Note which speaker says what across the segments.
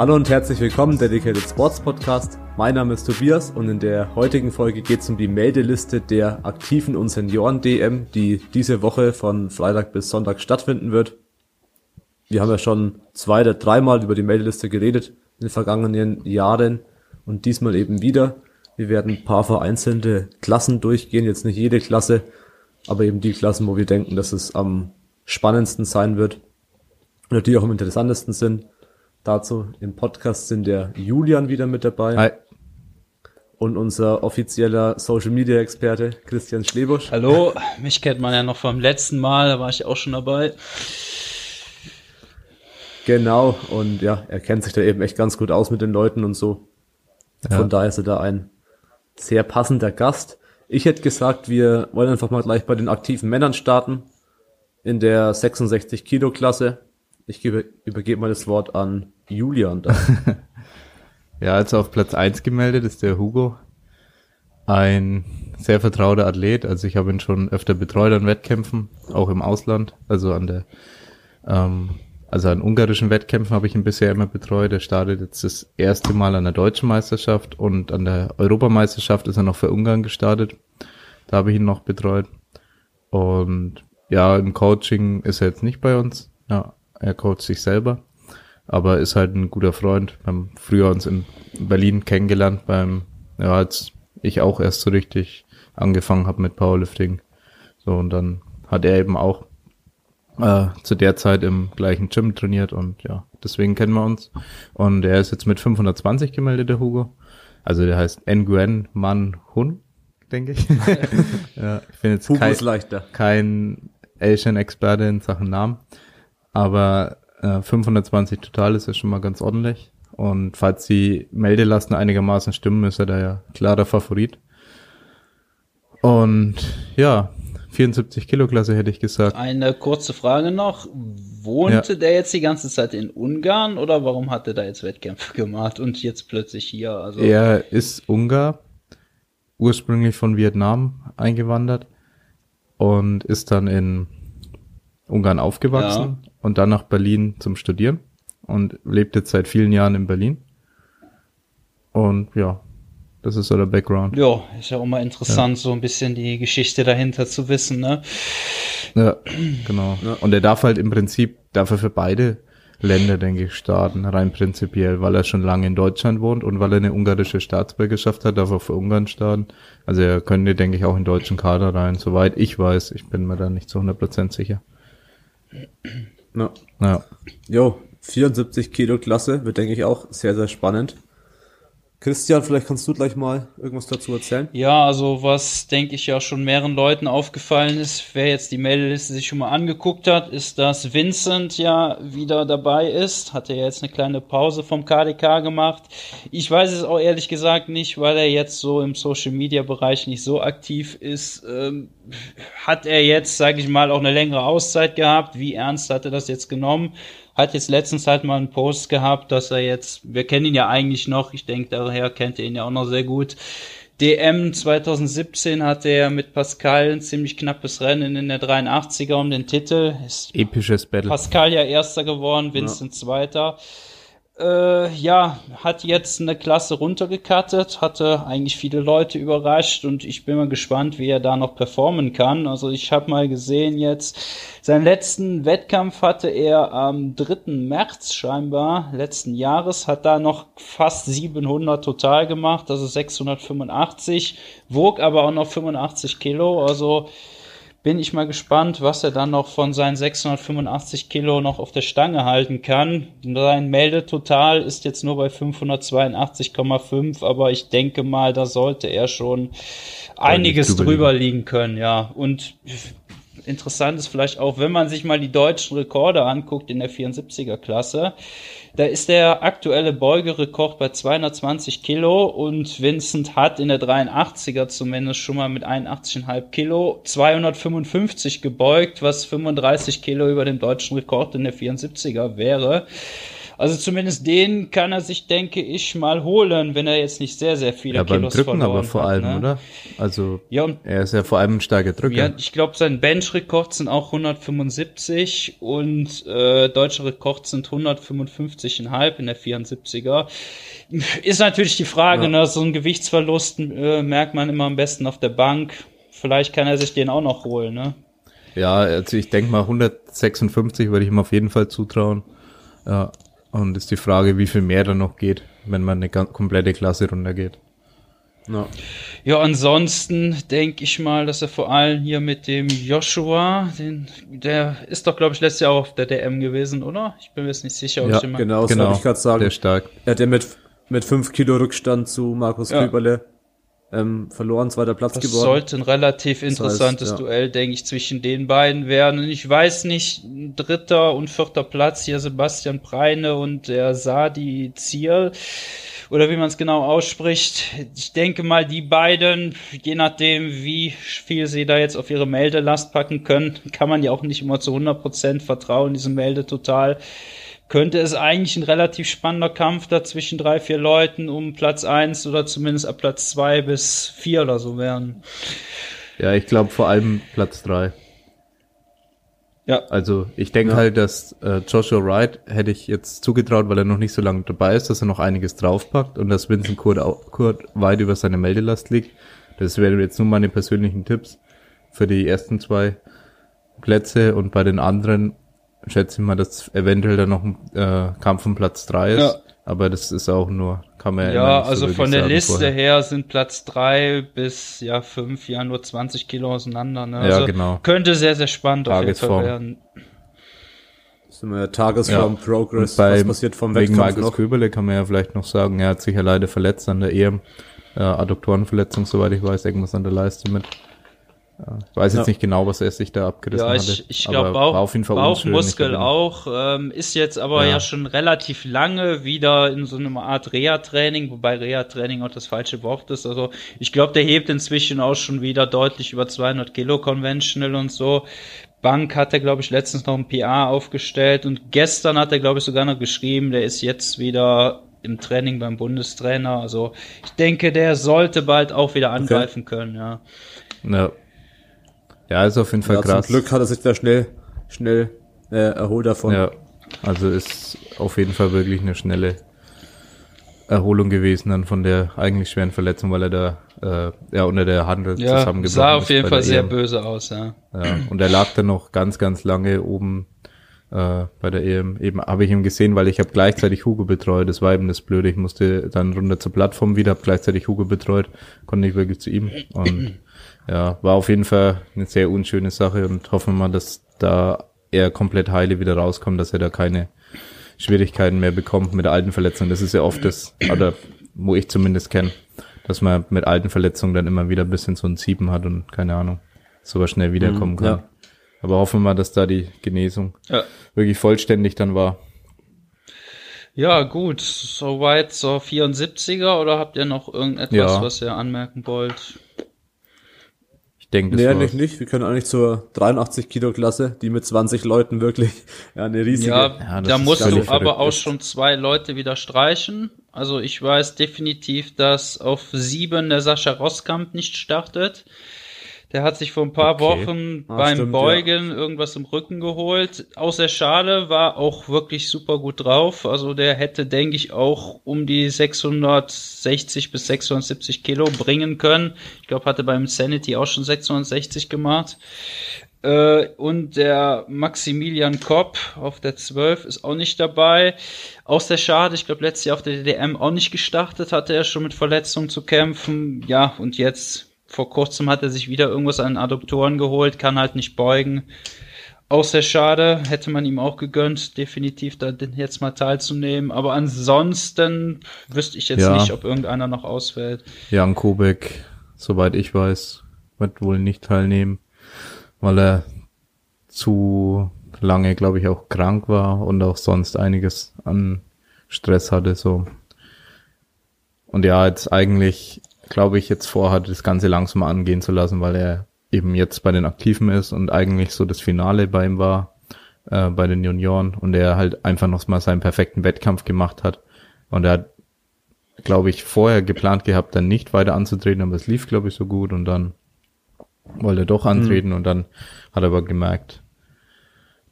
Speaker 1: Hallo und herzlich willkommen, Dedicated Sports Podcast. Mein Name ist Tobias und in der heutigen Folge geht es um die Meldeliste der aktiven und Senioren-DM, die diese Woche von Freitag bis Sonntag stattfinden wird. Wir haben ja schon zwei oder dreimal über die Meldeliste geredet in den vergangenen Jahren und diesmal eben wieder. Wir werden ein paar vereinzelte Klassen durchgehen, jetzt nicht jede Klasse, aber eben die Klassen, wo wir denken, dass es am spannendsten sein wird oder die auch am interessantesten sind. Dazu im Podcast sind der Julian wieder mit dabei.
Speaker 2: Hi.
Speaker 1: Und unser offizieller Social Media Experte Christian Schlebusch.
Speaker 3: Hallo, mich kennt man ja noch vom letzten Mal, da war ich auch schon dabei.
Speaker 1: Genau, und ja, er kennt sich da eben echt ganz gut aus mit den Leuten und so. Ja. Von daher ist er da ein sehr passender Gast. Ich hätte gesagt, wir wollen einfach mal gleich bei den aktiven Männern starten. In der 66 Kilo Klasse. Ich gebe, übergebe mal das Wort an Julian.
Speaker 2: ja, also auf Platz eins gemeldet ist der Hugo. Ein sehr vertrauter Athlet. Also ich habe ihn schon öfter betreut an Wettkämpfen, auch im Ausland. Also an der, ähm, also an ungarischen Wettkämpfen habe ich ihn bisher immer betreut. Er startet jetzt das erste Mal an der deutschen Meisterschaft und an der Europameisterschaft ist er noch für Ungarn gestartet. Da habe ich ihn noch betreut. Und ja, im Coaching ist er jetzt nicht bei uns. Ja, er coacht sich selber, aber ist halt ein guter Freund. Wir haben früher uns in Berlin kennengelernt beim, ja, als ich auch erst so richtig angefangen habe mit Powerlifting. So, und dann hat er eben auch äh, zu der Zeit im gleichen Gym trainiert und ja, deswegen kennen wir uns. Und er ist jetzt mit 520 gemeldet, der Hugo. Also der heißt Nguyen Man Hun, denke ich. ja, ich bin jetzt
Speaker 1: Hugo
Speaker 2: kein,
Speaker 1: ist leichter.
Speaker 2: kein Asian-Experte in Sachen Namen. Aber äh, 520 total ist ja schon mal ganz ordentlich. Und falls die Meldelasten einigermaßen stimmen, ist er da ja klarer Favorit. Und ja, 74 Kilo Klasse hätte ich gesagt.
Speaker 3: Eine kurze Frage noch. Wohnte ja. der jetzt die ganze Zeit in Ungarn oder warum hat er da jetzt Wettkämpfe gemacht und jetzt plötzlich hier?
Speaker 2: Also er ist Ungar, ursprünglich von Vietnam eingewandert und ist dann in Ungarn aufgewachsen ja. und dann nach Berlin zum Studieren und lebt jetzt seit vielen Jahren in Berlin. Und ja, das ist so der Background.
Speaker 3: Ja, ist ja auch mal interessant, ja. so ein bisschen die Geschichte dahinter zu wissen, ne?
Speaker 2: Ja, genau. Ja. Und er darf halt im Prinzip, darf er für beide Länder, denke ich, starten, rein prinzipiell, weil er schon lange in Deutschland wohnt und weil er eine ungarische Staatsbürgerschaft hat, darf er für Ungarn starten. Also er könnte, denke ich, auch in deutschen Kader rein, soweit ich weiß. Ich bin mir da nicht zu 100% sicher.
Speaker 1: Ja. ja. Jo, 74 Kilo Klasse wird, denke ich, auch sehr, sehr spannend. Christian, vielleicht kannst du gleich mal irgendwas dazu erzählen.
Speaker 3: Ja, also was denke ich ja schon mehreren Leuten aufgefallen ist, wer jetzt die Meldeliste sich schon mal angeguckt hat, ist, dass Vincent ja wieder dabei ist. Hat er jetzt eine kleine Pause vom KDK gemacht. Ich weiß es auch ehrlich gesagt nicht, weil er jetzt so im Social Media Bereich nicht so aktiv ist. Ähm, hat er jetzt, sage ich mal, auch eine längere Auszeit gehabt? Wie ernst hat er das jetzt genommen? Hat jetzt letztens halt mal einen Post gehabt, dass er jetzt, wir kennen ihn ja eigentlich noch, ich denke, daher kennt ihr ihn ja auch noch sehr gut. DM 2017 hatte er mit Pascal ein ziemlich knappes Rennen in der 83er um den Titel.
Speaker 2: Ist Episches Battle.
Speaker 3: Pascal ja Erster geworden, Vincent ja. Zweiter. Äh, ja, hat jetzt eine Klasse runtergekattet, hatte eigentlich viele Leute überrascht und ich bin mal gespannt, wie er da noch performen kann. Also ich habe mal gesehen jetzt, seinen letzten Wettkampf hatte er am 3. März scheinbar letzten Jahres, hat da noch fast 700 total gemacht, also 685, wog aber auch noch 85 Kilo, also bin ich mal gespannt, was er dann noch von seinen 685 Kilo noch auf der Stange halten kann. Sein Meldetotal ist jetzt nur bei 582,5, aber ich denke mal, da sollte er schon einiges drüber liegen können, ja. Und interessant ist vielleicht auch, wenn man sich mal die deutschen Rekorde anguckt in der 74er Klasse, da ist der aktuelle Beugerekord bei 220 Kilo und Vincent hat in der 83er zumindest schon mal mit 81,5 Kilo 255 gebeugt, was 35 Kilo über dem deutschen Rekord in der 74er wäre. Also zumindest den kann er sich, denke ich, mal holen, wenn er jetzt nicht sehr, sehr viele
Speaker 2: ja, beim
Speaker 3: Kilos
Speaker 2: Drücken aber vor
Speaker 3: hat,
Speaker 2: allem,
Speaker 3: ne?
Speaker 2: oder? Also
Speaker 3: Ja, und
Speaker 2: er ist ja vor allem ein starker Drücker.
Speaker 3: ja, ich glaube, sein Bench-Rekord sind auch 175 und äh, deutscher Rekord sind 155,5 in der 74er. Ist natürlich die Frage,
Speaker 1: Ja.
Speaker 3: ne, so ein Gewichtsverlust äh, merkt man immer am besten auf der Bank. Vielleicht kann er sich den auch noch holen, ne?
Speaker 2: Ja, also ich denke mal 156 würde ich ihm auf jeden Fall zutrauen. Ja, und ist die Frage, wie viel mehr da noch geht, wenn man eine ganz komplette Klasse runtergeht.
Speaker 1: Ja.
Speaker 3: Ja, ansonsten denke ich mal, dass er vor allem hier mit dem Joshua, den, der ist doch, glaube ich, letztes Jahr auch auf der DM gewesen, oder? Ich bin mir jetzt nicht sicher, ob
Speaker 2: Ja,
Speaker 3: ich immer.
Speaker 1: Genau, das
Speaker 2: Genau,
Speaker 1: ich gerade sagen.
Speaker 2: der ist stark.
Speaker 1: Er hat ja mit, mit 5 Kilo Rückstand zu Markus
Speaker 3: Ja.
Speaker 1: Küberle ähm, verloren, zweiter Platz
Speaker 3: Das
Speaker 1: geworden.
Speaker 3: sollte ein relativ
Speaker 1: heißt,
Speaker 3: interessantes
Speaker 1: ja.
Speaker 3: Duell, denke ich, zwischen den beiden werden. Und ich weiß nicht, dritter und vierter Platz hier Sebastian Preine und der Sadi Ziel. Oder wie man es genau ausspricht. Ich denke mal, die beiden, je nachdem, wie viel sie da jetzt auf ihre Meldelast packen können, kann man ja auch nicht immer zu 100% vertrauen, diese Melde total. Könnte es eigentlich ein relativ spannender Kampf da zwischen drei, vier Leuten um Platz eins oder zumindest ab Platz zwei bis vier oder so werden.
Speaker 2: Ja, ich glaube vor allem Platz drei.
Speaker 3: Ja.
Speaker 2: Also ich denke
Speaker 1: Ja.
Speaker 2: halt, dass äh, Joshua Wright hätte ich jetzt zugetraut, weil er noch nicht so lange dabei ist, dass er noch einiges draufpackt und dass Vincent Kurt, au- Kurt weit über seine Meldelast liegt. Das wären jetzt nur meine persönlichen Tipps für die ersten zwei Plätze und bei den anderen schätze ich mal, dass eventuell dann noch ein äh, Kampf um Platz drei ist.
Speaker 3: Ja.
Speaker 2: Aber das ist auch nur, kann man ja,
Speaker 3: Ja,
Speaker 2: so
Speaker 3: also
Speaker 2: wirklich
Speaker 3: von der Liste
Speaker 2: vorher.
Speaker 3: her sind Platz drei bis ja fünf ja nur 20 Kilo auseinander. Ne?
Speaker 2: Ja,
Speaker 3: Also
Speaker 2: genau.
Speaker 3: Könnte sehr, sehr spannend auf jeden Fall
Speaker 2: Tagesform.
Speaker 3: werden.
Speaker 1: Das ist immer Tagesform,
Speaker 2: Und
Speaker 1: Progress,
Speaker 2: bei,
Speaker 1: was passiert vom
Speaker 2: wegen
Speaker 1: Wettkampf
Speaker 2: Markus
Speaker 1: noch.
Speaker 2: Köberle kann man ja vielleicht noch sagen, er hat sich ja leider verletzt an der EM. Äh, Adduktorenverletzung, soweit ich weiß, irgendwas an der Leiste mit. Ich weiß jetzt
Speaker 1: Ja.
Speaker 2: nicht genau, was er sich da abgerissen
Speaker 3: Ja,
Speaker 2: hatte.
Speaker 3: ich, ich
Speaker 2: aber
Speaker 3: glaube Bauch,
Speaker 2: war auf jeden Fall.
Speaker 3: Bauchmuskel auch. Ähm, ist jetzt aber ja.
Speaker 2: Ja.
Speaker 3: schon relativ lange wieder in so einer Art Reha-Training, wobei Reha-Training auch das falsche Wort ist. Also ich glaube, der hebt inzwischen auch schon wieder deutlich über 200 Kilo Conventional und so. Bank hat er, glaube ich, letztens noch ein PA aufgestellt und gestern hat er, glaube ich, sogar noch geschrieben, der ist jetzt wieder im Training beim Bundestrainer. Also ich denke, der sollte bald auch wieder angreifen können, ja.
Speaker 2: Ja. Ja, ist auf jeden Fall
Speaker 1: Ja, zum
Speaker 2: krass.
Speaker 1: Glück hat er sich da schnell, schnell äh, erholt davon.
Speaker 2: Ja, also ist auf jeden Fall wirklich eine schnelle Erholung gewesen dann von der eigentlich schweren Verletzung, weil er da äh, ja unter der Handel
Speaker 3: Ja,
Speaker 2: zusammengebrochen
Speaker 3: sah auf jeden Fall sehr
Speaker 2: EM.
Speaker 3: böse aus, ja.
Speaker 2: Ja, und er lag dann noch ganz, ganz lange oben äh, bei der EM. Eben habe ich ihn gesehen, weil ich habe gleichzeitig Hugo betreut. Das war eben das Blöde. Ich musste dann runter zur Plattform wieder, habe gleichzeitig Hugo betreut, konnte nicht wirklich zu ihm. Und ja, war auf jeden Fall eine sehr unschöne Sache und hoffen wir mal, dass da er komplett heile wieder rauskommt, dass er da keine Schwierigkeiten mehr bekommt mit alten Verletzungen. Das ist ja oft das, oder wo ich zumindest kenne, dass man mit alten Verletzungen dann immer wieder ein bisschen so ein Sieben hat und keine Ahnung, sowas schnell wiederkommen kann.
Speaker 1: ja.
Speaker 2: Aber hoffen wir mal, dass da die Genesung
Speaker 3: Ja.
Speaker 2: wirklich vollständig dann war.
Speaker 3: Ja, gut. Soweit zur 74er oder habt ihr noch irgendetwas,
Speaker 2: Ja.
Speaker 3: was ihr anmerken wollt?
Speaker 2: Denke, das
Speaker 1: Nee, eigentlich nicht. Wir können eigentlich zur 83 Kilo Klasse, die mit 20 Leuten wirklich ja, eine riesige.
Speaker 3: Ja,
Speaker 2: Ja,
Speaker 3: da musst du aber auch schon zwei Leute wieder streichen. Also ich weiß definitiv, dass auf sieben der Sascha Roskamp nicht startet. Der hat sich vor ein paar
Speaker 2: Okay.
Speaker 3: Wochen
Speaker 1: Ah,
Speaker 3: beim
Speaker 1: stimmt,
Speaker 3: Beugen irgendwas im Rücken geholt. Aus der Schale war auch wirklich super gut drauf. Also der hätte, denke ich, auch um die 660 bis 670 Kilo bringen können. Ich glaube, hatte beim Sanity auch schon 660 gemacht. Äh, und der Maximilian Kopp auf der 12 ist auch nicht dabei. Aus der Schade, ich glaube, letztes Jahr auf der DDM auch nicht gestartet, hatte er schon mit Verletzungen zu kämpfen. Ja, und jetzt vor kurzem hat er sich wieder irgendwas an den Adduktoren geholt, kann halt nicht beugen. Aus der Schade hätte man ihm auch gegönnt, definitiv da jetzt mal teilzunehmen. Aber ansonsten wüsste ich jetzt
Speaker 2: Ja.
Speaker 3: nicht, ob irgendeiner noch ausfällt.
Speaker 2: Jan Kubek, soweit ich weiß, wird wohl nicht teilnehmen, weil er zu lange, glaube ich, auch krank war und auch sonst einiges an Stress hatte, so. Und ja, jetzt eigentlich, glaube ich, jetzt vorhat, das Ganze langsam angehen zu lassen, weil er eben jetzt bei den Aktiven ist und eigentlich so das Finale bei ihm war, äh, bei den Junioren und er halt einfach noch mal seinen perfekten Wettkampf gemacht hat. Und er hat, glaube ich, vorher geplant gehabt, dann nicht weiter anzutreten, aber es lief, glaube ich, so gut und dann wollte er doch antreten mhm. und dann hat er aber gemerkt,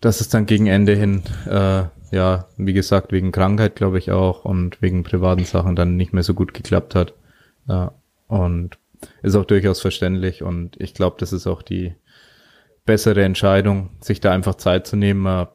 Speaker 2: dass es dann gegen Ende hin, äh, ja, wie gesagt, wegen Krankheit, glaube ich auch und wegen privaten Sachen dann nicht mehr so gut geklappt hat. Ja, und ist auch durchaus verständlich. Und ich glaube, das ist auch die bessere Entscheidung, sich da einfach Zeit zu nehmen, ein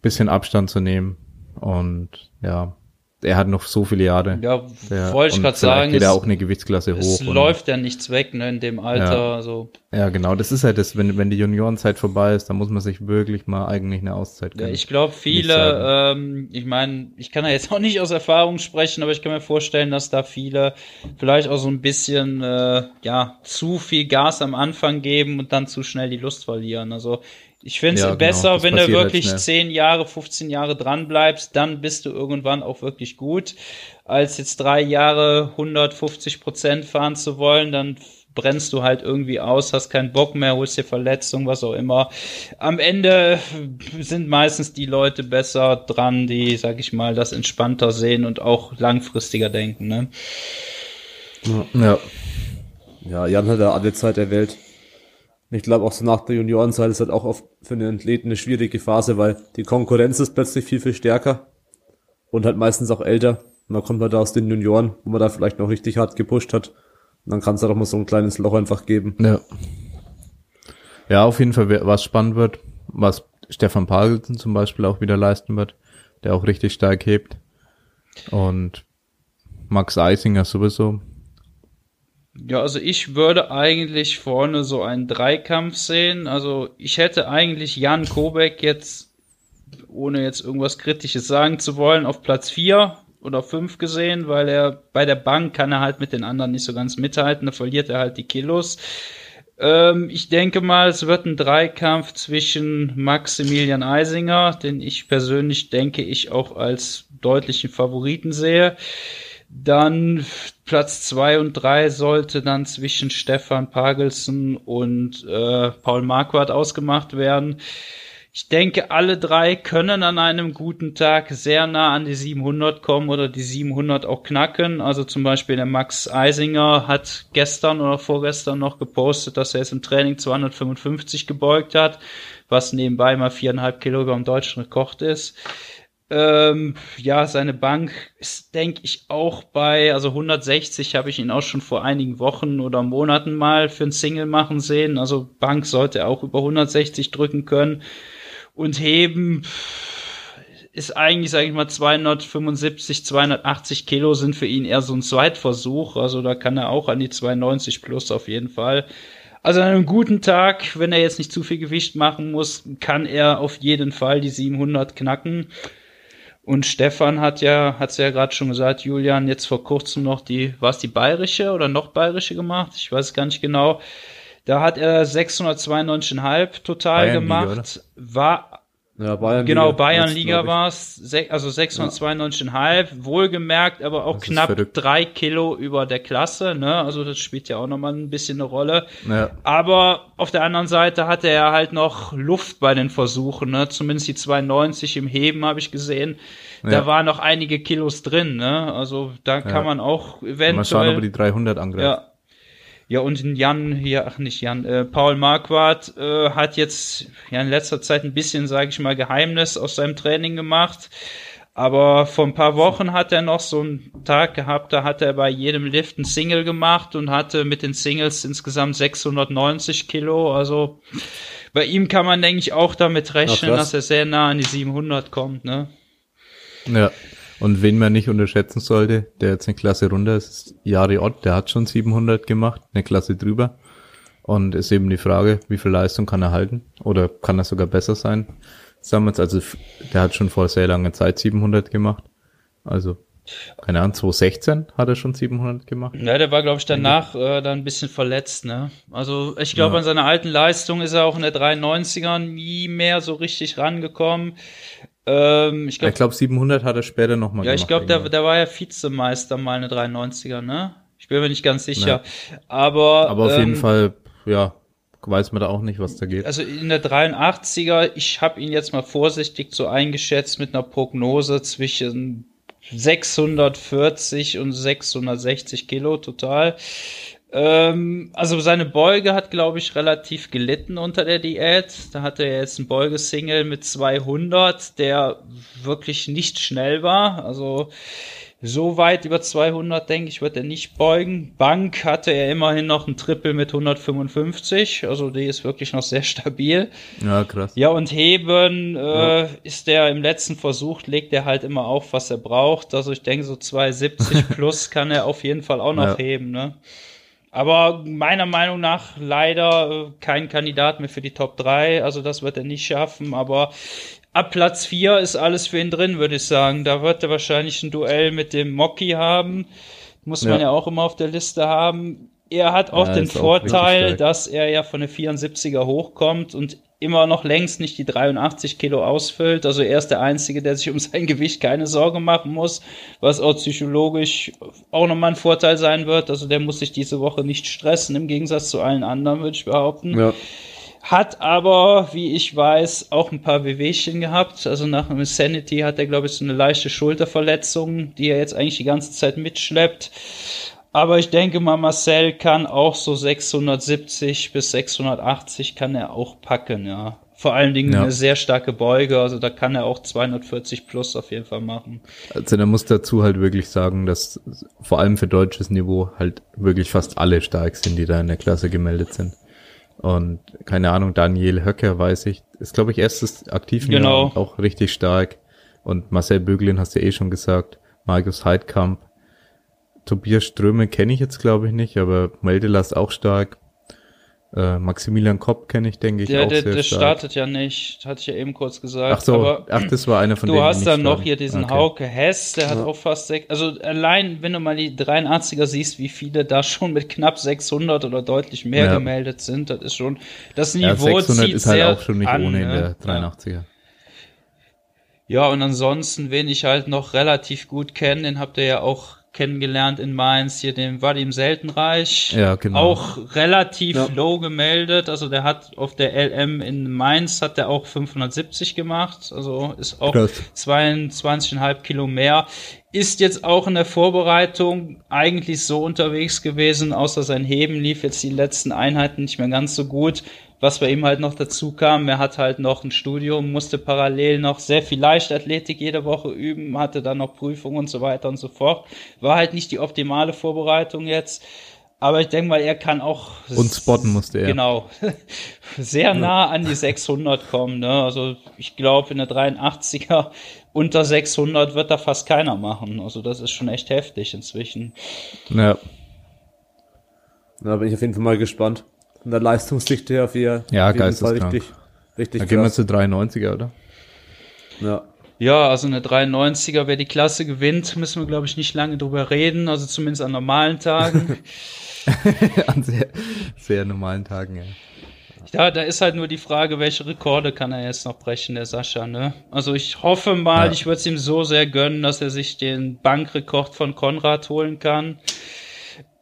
Speaker 2: bisschen Abstand zu nehmen. Und ja, er hat noch so viele Jahre.
Speaker 3: Ja, wollte ich gerade sagen.
Speaker 2: Geht er auch eine Gewichtsklasse hoch.
Speaker 3: Es läuft ja nichts weg, ne, in dem Alter.
Speaker 2: Ja,
Speaker 3: so.
Speaker 2: ja genau. Das ist halt das, wenn, wenn die Juniorenzeit vorbei ist, dann muss man sich wirklich mal eigentlich eine Auszeit
Speaker 3: geben. Ja, ich glaube, viele, ähm, ich meine, ich kann ja jetzt auch nicht aus Erfahrung sprechen, aber ich kann mir vorstellen, dass da viele vielleicht auch so ein bisschen, äh, ja, zu viel Gas am Anfang geben und dann zu schnell die Lust verlieren. Also ich finde es ja, genau. besser, genau. wenn du halt wirklich halt 10 Jahre, 15 Jahre dran bleibst, dann bist du irgendwann auch wirklich gut. Als jetzt drei Jahre 150 Prozent fahren zu wollen, dann brennst du halt irgendwie aus, hast keinen Bock mehr, holst dir Verletzung, was auch immer. Am Ende sind meistens die Leute besser dran, die, sag ich mal, das entspannter sehen und auch langfristiger denken. Ne?
Speaker 1: Ja. Ja, Jan hat ja alle Zeit der Welt. Ich glaube auch so nach der Juniorenzeit ist halt auch oft für einen Athleten eine schwierige Phase, weil die Konkurrenz ist plötzlich viel, viel stärker und halt meistens auch älter. Und dann kommt man da aus den Junioren, wo man da vielleicht noch richtig hart gepusht hat. Und dann kann es da doch mal so ein kleines Loch einfach geben.
Speaker 2: Ja. Ja, auf jeden Fall, was spannend wird, was Stefan Pagelsen zum Beispiel auch wieder leisten wird, der auch richtig stark hebt. Und Max Eisinger sowieso,
Speaker 3: ja, also ich würde eigentlich vorne so einen Dreikampf sehen. Also ich hätte eigentlich Jan Kobek jetzt, ohne jetzt irgendwas Kritisches sagen zu wollen, auf Platz 4 oder 5 gesehen, weil er bei der Bank kann er halt mit den anderen nicht so ganz mithalten, da verliert er halt die Kilos. Ähm, ich denke mal, es wird ein Dreikampf zwischen Maximilian Eisinger, den ich persönlich denke ich auch als deutlichen Favoriten sehe. Dann Platz zwei und drei sollte dann zwischen Stefan Pagelsen und äh, Paul Marquardt ausgemacht werden. Ich denke, alle drei können an einem guten Tag sehr nah an die 700 kommen oder die 700 auch knacken. Also zum Beispiel der Max Eisinger hat gestern oder vorgestern noch gepostet, dass er es im Training 255 gebeugt hat, was nebenbei mal viereinhalb Kilo über dem deutschen Rekord ist. Ähm, ja, seine Bank ist, denke ich, auch bei, also 160 habe ich ihn auch schon vor einigen Wochen oder Monaten mal für ein Single machen sehen. Also Bank sollte auch über 160 drücken können. Und heben ist eigentlich, sage ich mal, 275, 280 Kilo sind für ihn eher so ein Zweitversuch. Also da kann er auch an die 290 plus auf jeden Fall. Also an einem guten Tag, wenn er jetzt nicht zu viel Gewicht machen muss, kann er auf jeden Fall die 700 knacken. Und Stefan hat ja, hat's ja gerade schon gesagt, Julian, jetzt vor kurzem noch die, war es die bayerische oder noch bayerische gemacht? Ich weiß gar nicht genau. Da hat er 692,5 total Bayern gemacht, war ja, Bayern genau, Bayern Liga war es, also 692,5, ja. wohlgemerkt, aber auch das knapp drei Kilo über der Klasse, ne? Also das spielt ja auch nochmal ein bisschen eine Rolle. Ja. Aber auf der anderen Seite hatte er halt noch Luft bei den Versuchen, ne? Zumindest die 92 im Heben habe ich gesehen. Da ja. waren noch einige Kilos drin, ne? Also da kann man auch eventuell. Mal schauen, ob
Speaker 2: er die 300 angreift.
Speaker 3: Ja, ja, und Jan hier, ach nicht Jan, äh, Paul Marquardt äh, hat jetzt ja in letzter Zeit ein bisschen, sage ich mal, Geheimnis aus seinem Training gemacht. Aber vor ein paar Wochen hat er noch so einen Tag gehabt, da hat er bei jedem Lift ein Single gemacht und hatte mit den Singles insgesamt 690 Kilo. Also bei ihm kann man, denke ich, auch damit rechnen, Ach, dass er sehr nah an die 700 kommt, ne?
Speaker 2: Ja. Und wen man nicht unterschätzen sollte, der jetzt eine Klasse runter ist, ist Jari Ott, der hat schon 700 gemacht, eine Klasse drüber. Und ist eben die Frage, wie viel Leistung kann er halten? Oder kann er sogar besser sein? Damals, also, der hat schon vor sehr langer Zeit 700 gemacht. Also, keine Ahnung, 2016 hat er schon 700 gemacht.
Speaker 3: Ja, der war, glaube ich, danach äh, dann ein bisschen verletzt, ne? Also, ich glaube, ja. an seiner alten Leistung ist er auch in der 93er nie mehr so richtig rangekommen.
Speaker 2: Ähm, ich glaube, glaub, 700 hat er später nochmal
Speaker 3: Ja, ich glaube, der, der war ja Vizemeister mal eine 93er, ne? Ich bin mir nicht ganz sicher. Ja. Aber,
Speaker 2: Aber auf ähm, jeden Fall, ja, weiß man da auch nicht, was da geht.
Speaker 3: Also in der 83er, ich habe ihn jetzt mal vorsichtig so eingeschätzt mit einer Prognose zwischen 640 und 660 Kilo total. Ähm, also seine Beuge hat, glaube ich, relativ gelitten unter der Diät. Da hatte er jetzt einen Beugesingle mit 200, der wirklich nicht schnell war. Also so weit über 200, denke ich, wird er nicht beugen. Bank hatte er immerhin noch ein Triple mit 155, also die ist wirklich noch sehr stabil.
Speaker 2: Ja, krass.
Speaker 3: Ja, und Heben äh, ja. ist der im letzten Versuch, legt er halt immer auf, was er braucht. Also ich denke, so 270 plus kann er auf jeden Fall auch noch ja. heben, ne? Aber meiner Meinung nach leider äh, kein Kandidat mehr für die Top 3. Also das wird er nicht schaffen. Aber ab Platz 4 ist alles für ihn drin, würde ich sagen. Da wird er wahrscheinlich ein Duell mit dem Mocky haben. Muss man ja, ja auch immer auf der Liste haben. Er hat auch ja, den Vorteil, auch dass er ja von der 74er hochkommt und immer noch längst nicht die 83 Kilo ausfüllt. Also er ist der Einzige, der sich um sein Gewicht keine Sorge machen muss, was auch psychologisch auch nochmal ein Vorteil sein wird. Also der muss sich diese Woche nicht stressen, im Gegensatz zu allen anderen, würde ich behaupten. Ja. Hat aber, wie ich weiß, auch ein paar Wehwehchen gehabt. Also nach dem Sanity hat er, glaube ich, so eine leichte Schulterverletzung, die er jetzt eigentlich die ganze Zeit mitschleppt. Aber ich denke mal, Marcel kann auch so 670 bis 680 kann er auch packen, ja. Vor allen Dingen ja. eine sehr starke Beuge, also da kann er auch 240 plus auf jeden Fall machen.
Speaker 2: Also da muss dazu halt wirklich sagen, dass vor allem für deutsches Niveau halt wirklich fast alle stark sind, die da in der Klasse gemeldet sind. Und keine Ahnung, Daniel Höcker weiß ich, ist glaube ich erstes aktiv
Speaker 3: genau.
Speaker 2: auch richtig stark. Und Marcel Böglin hast du eh schon gesagt, Markus Heidkamp, Tobias Ströme kenne ich jetzt glaube ich nicht, aber Meldelas auch stark. Äh, Maximilian Kopp kenne ich, denke ich,
Speaker 3: ja,
Speaker 2: auch
Speaker 3: der,
Speaker 2: sehr
Speaker 3: der
Speaker 2: stark.
Speaker 3: startet ja nicht, hatte ich ja eben kurz gesagt.
Speaker 2: Ach so, aber ach, das war einer von
Speaker 3: du
Speaker 2: denen.
Speaker 3: Du hast dann noch hier diesen okay. Hauke Hess, der hat auch fast sechs, also allein, wenn du mal die 83er siehst, wie viele da schon mit knapp 600 oder deutlich mehr ja. gemeldet sind, das ist schon, das Niveau ja, 600 zieht
Speaker 2: ist halt
Speaker 3: sehr
Speaker 2: auch schon nicht
Speaker 3: an,
Speaker 2: ohne in
Speaker 3: ne?
Speaker 2: der 83er.
Speaker 3: Ja, und ansonsten, wen ich halt noch relativ gut kenne, den habt ihr ja auch kennengelernt in Mainz, hier den Vadim Seltenreich.
Speaker 2: Ja, genau.
Speaker 3: Auch relativ ja. low gemeldet. Also der hat auf der LM in Mainz hat der auch 570 gemacht. Also ist auch 22,5 Kilo mehr. Ist jetzt auch in der Vorbereitung eigentlich so unterwegs gewesen, außer sein Heben lief jetzt die letzten Einheiten nicht mehr ganz so gut was bei ihm halt noch dazu kam, er hat halt noch ein Studium, musste parallel noch sehr viel Leichtathletik jede Woche üben, hatte dann noch Prüfungen und so weiter und so fort. War halt nicht die optimale Vorbereitung jetzt. Aber ich denke mal, er kann auch.
Speaker 2: Und spotten musste er.
Speaker 3: Genau. Sehr nah an die 600 kommen. Ne? Also ich glaube, in der 83er unter 600 wird da fast keiner machen. Also das ist schon echt heftig inzwischen.
Speaker 2: Ja.
Speaker 1: Da bin ich auf jeden Fall mal gespannt von der Leistungsdichte her auf, ihr,
Speaker 2: ja,
Speaker 1: auf jeden
Speaker 2: Fall
Speaker 1: richtig, richtig
Speaker 2: Da gehen wir zu 93er, oder?
Speaker 3: Ja. Ja, also eine 93er, wer die Klasse gewinnt, müssen wir, glaube ich, nicht lange drüber reden, also zumindest an normalen Tagen.
Speaker 2: an sehr, sehr normalen Tagen, ja.
Speaker 3: Ja, da ist halt nur die Frage, welche Rekorde kann er jetzt noch brechen, der Sascha, ne? Also ich hoffe mal, ja. ich würde es ihm so sehr gönnen, dass er sich den Bankrekord von Konrad holen kann.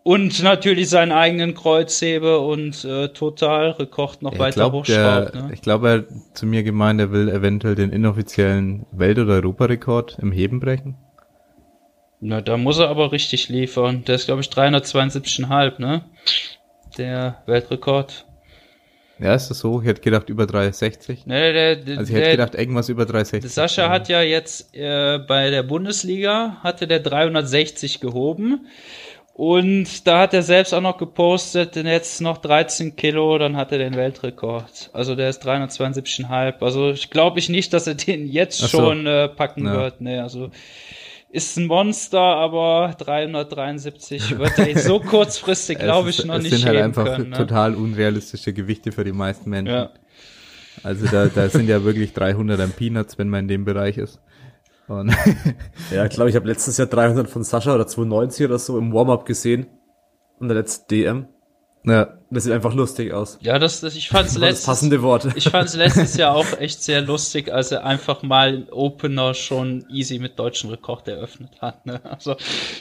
Speaker 3: Und natürlich seinen eigenen Kreuzhebe und äh, total Rekord noch
Speaker 2: ich
Speaker 3: weiter
Speaker 2: glaub,
Speaker 3: hochschraubt.
Speaker 2: Ne? Ich glaube, er hat zu mir gemeint, er will eventuell den inoffiziellen Welt- oder Europarekord im Heben brechen.
Speaker 3: Na, da muss er aber richtig liefern. Der ist, glaube ich, 372,5, ne? Der Weltrekord.
Speaker 2: Ja, ist das so? Ich hätte gedacht über 360.
Speaker 3: Nee, der, der,
Speaker 2: also ich hätte gedacht irgendwas über 360.
Speaker 3: Sascha hat ja jetzt äh, bei der Bundesliga hatte der 360 gehoben. Und da hat er selbst auch noch gepostet, denn jetzt noch 13 Kilo, dann hat er den Weltrekord. Also der ist 372,5. Also ich glaube ich nicht, dass er den jetzt so. schon äh, packen ja. wird. Nee, also ist ein Monster, aber 373 wird er so kurzfristig, glaube ich, noch
Speaker 2: es
Speaker 3: nicht
Speaker 2: sind halt einfach
Speaker 3: können, ne?
Speaker 2: total unrealistische Gewichte für die meisten Menschen. Ja. Also da, da sind ja wirklich 300 an Peanuts, wenn man in dem Bereich ist.
Speaker 1: Und ja, ich glaube, ich habe letztes Jahr 300 von Sascha oder 290 oder so im Warm-up gesehen. Und der letzte DM. Ja. Das sieht einfach lustig aus.
Speaker 3: Ja, das, das ich fand's letztes,
Speaker 1: passende Worte.
Speaker 3: ich fand's letztes Jahr auch echt sehr lustig, als er einfach mal Opener schon easy mit deutschen Rekord eröffnet hat, ne? Also,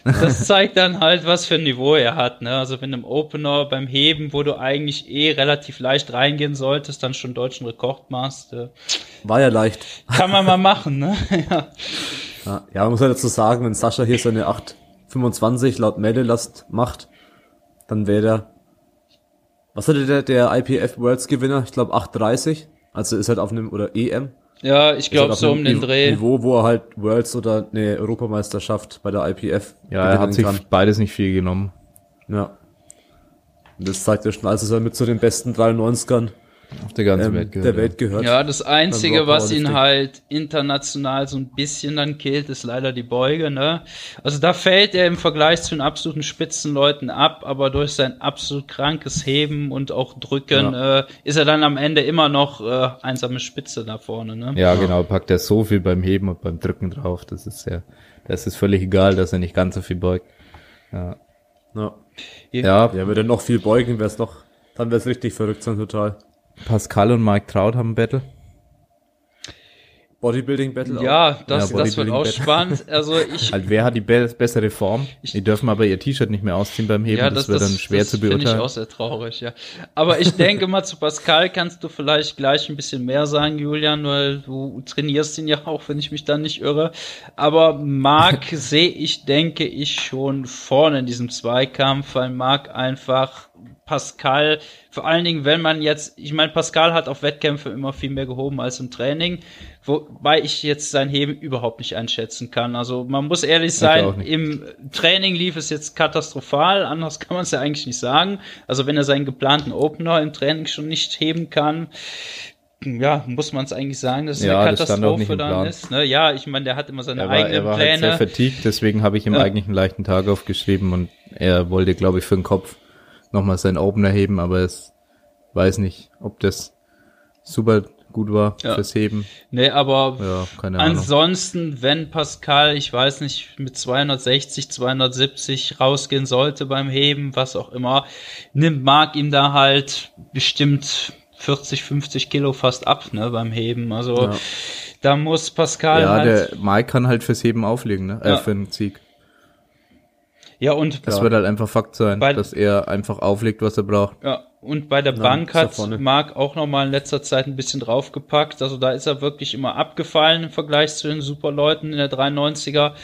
Speaker 3: das zeigt dann halt, was für ein Niveau er hat, ne? Also, wenn im Opener beim Heben, wo du eigentlich eh relativ leicht reingehen solltest, dann schon deutschen Rekord machst, äh,
Speaker 1: War ja leicht.
Speaker 3: kann man mal machen, ne? ja.
Speaker 1: Ja, ja man muss halt dazu sagen, wenn Sascha hier seine 8,25 laut Meldelast macht, dann wäre der was hatte der, der IPF Worlds Gewinner? Ich glaube 8,30. Also ist halt auf einem, oder EM.
Speaker 3: Ja, ich glaube
Speaker 1: halt
Speaker 3: so um den Dreh.
Speaker 1: Niveau, wo er halt Worlds oder eine Europameisterschaft bei der IPF
Speaker 2: Ja, er hat
Speaker 1: gewinnen
Speaker 2: sich
Speaker 1: kann.
Speaker 2: beides nicht viel genommen.
Speaker 1: Ja. Und das zeigt ja schon, also er mit zu den besten 93ern
Speaker 2: Auf der ganzen
Speaker 1: ähm,
Speaker 2: Welt gehört.
Speaker 1: der Welt gehört.
Speaker 3: Ja, das Einzige, was ihn halt international so ein bisschen dann killt, ist leider die Beuge, ne? Also da fällt er im Vergleich zu den absoluten Spitzenleuten ab, aber durch sein absolut krankes Heben und auch Drücken äh, ist er dann am Ende immer noch äh, einsame Spitze da vorne, ne?
Speaker 2: Ja, genau, packt er so viel beim Heben und beim Drücken drauf. Das ist ja, das ist völlig egal, dass er nicht ganz so viel beugt. Ja.
Speaker 1: Ja.
Speaker 2: Ja,
Speaker 1: ja, würde er noch viel beugen, wäre es noch, dann wäre es richtig verrückt sein, total.
Speaker 2: Pascal und Mike Trout haben ein Battle.
Speaker 1: Bodybuilding Battle
Speaker 3: Ja, das,
Speaker 2: Ja,
Speaker 3: das wird auch spannend. Also ich,
Speaker 2: Halt, wer hat die be bessere Form? Die dürfen aber ihr T-Shirt nicht mehr ausziehen beim Heben.
Speaker 3: ja,
Speaker 2: das, wird dann schwer
Speaker 3: das
Speaker 2: zu
Speaker 3: finde ich
Speaker 2: beurteilen.
Speaker 3: auch sehr traurig, ja. Aber ich denke mal, zu Pascal kannst du vielleicht gleich ein bisschen mehr sagen, Julian, weil du trainierst ihn ja auch, wenn ich mich dann nicht irre. Aber Marc sehe ich, denke ich, schon vorne in diesem Zweikampf, weil Marc einfach Pascal, vor allen Dingen, wenn man jetzt, ich meine, Pascal hat auf Wettkämpfe immer viel mehr gehoben als im Training, wobei ich jetzt sein Heben überhaupt nicht einschätzen kann. Also man muss ehrlich sein, im Training lief es jetzt katastrophal, anders kann man es ja eigentlich nicht sagen. Also wenn er seinen geplanten Opener im Training schon nicht heben kann, ja, muss man es eigentlich sagen, dass es
Speaker 2: Ja,
Speaker 3: eine Katastrophe dann ist. Ne? Ja, ich meine, der hat immer seine
Speaker 2: Er war,
Speaker 3: eigenen
Speaker 2: er war halt sehr
Speaker 3: Pläne.
Speaker 2: vertiegt, deswegen habe ich ihm
Speaker 3: Ja.
Speaker 2: eigentlich einen leichten Tag aufgeschrieben und er wollte, glaube ich, für den Kopf nochmal seinen Opener heben, aber es weiß nicht, ob das super gut war
Speaker 3: Ja.
Speaker 2: fürs Heben.
Speaker 3: nee, aber
Speaker 2: Ja.
Speaker 3: Ansonsten, wenn Pascal, ich weiß nicht, mit 260, 270 rausgehen sollte beim Heben, was auch immer, nimmt Marc ihm da halt bestimmt 40, 50 Kilo fast ab, ne, beim Heben. Also
Speaker 1: Ja.
Speaker 3: da muss Pascal
Speaker 2: Ja,
Speaker 3: halt.
Speaker 2: der Mike kann halt fürs Heben auflegen, ne? Äh, für einen Sieg.
Speaker 3: Ja, und
Speaker 2: Das
Speaker 1: Ja.
Speaker 2: wird halt einfach Fakt sein,
Speaker 3: Bei-
Speaker 2: dass er einfach auflegt, was er braucht.
Speaker 3: Ja, und bei der
Speaker 1: Ja,
Speaker 3: Bank hat. Marc auch nochmal in letzter Zeit ein bisschen draufgepackt. Also da ist er wirklich immer abgefallen im Vergleich zu den Superleuten in der 390er.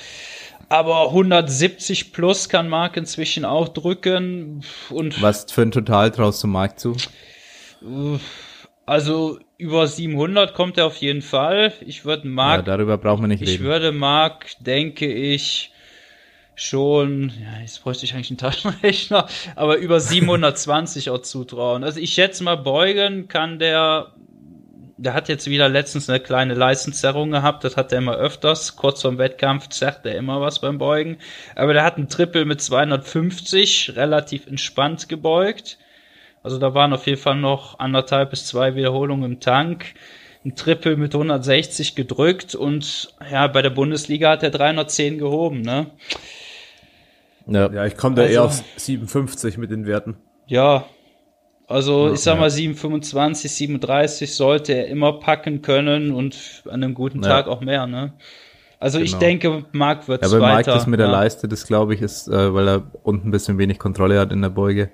Speaker 3: Aber 170 plus kann Marc inzwischen auch drücken. Und
Speaker 2: Was für ein Total traust du Mike zu?
Speaker 3: also über 700 kommt er auf jeden Fall. Ich würde
Speaker 2: Ja,
Speaker 3: Marc,
Speaker 2: darüber brauchen wir nicht
Speaker 3: ich
Speaker 2: reden.
Speaker 3: würde Marc, denke ich, schon, ja, jetzt bräuchte ich eigentlich einen Taschenrechner, aber über 720 auch zutrauen. Also ich schätze mal, beugen kann der, der hat jetzt wieder letztens eine kleine Leistenzerrung gehabt, das hat er immer öfters, kurz vorm Wettkampf zerrt er immer was beim Beugen, aber der hat einen Triple mit 250, relativ entspannt gebeugt. Also da waren auf jeden Fall noch anderthalb bis zwei Wiederholungen im Tank. Ein Triple mit 160 gedrückt und ja, bei der Bundesliga hat er 310 gehoben, ne?
Speaker 2: Ja.
Speaker 1: Ja, ich komme da
Speaker 3: Also-
Speaker 1: eher auf 57 mit den Werten.
Speaker 3: Ja, also ich sag
Speaker 2: ja.
Speaker 3: mal 725, 37 sollte er immer packen können und an einem guten
Speaker 2: Ja.
Speaker 3: Tag auch mehr, ne? Also ich
Speaker 2: Genau.
Speaker 3: denke, Marc wird
Speaker 2: Ja, bei
Speaker 3: Zweiter.
Speaker 2: Mike das mit der
Speaker 3: ja.
Speaker 2: Leiste, das glaube ich, ist, äh, weil er unten ein bisschen wenig Kontrolle hat in der Beuge.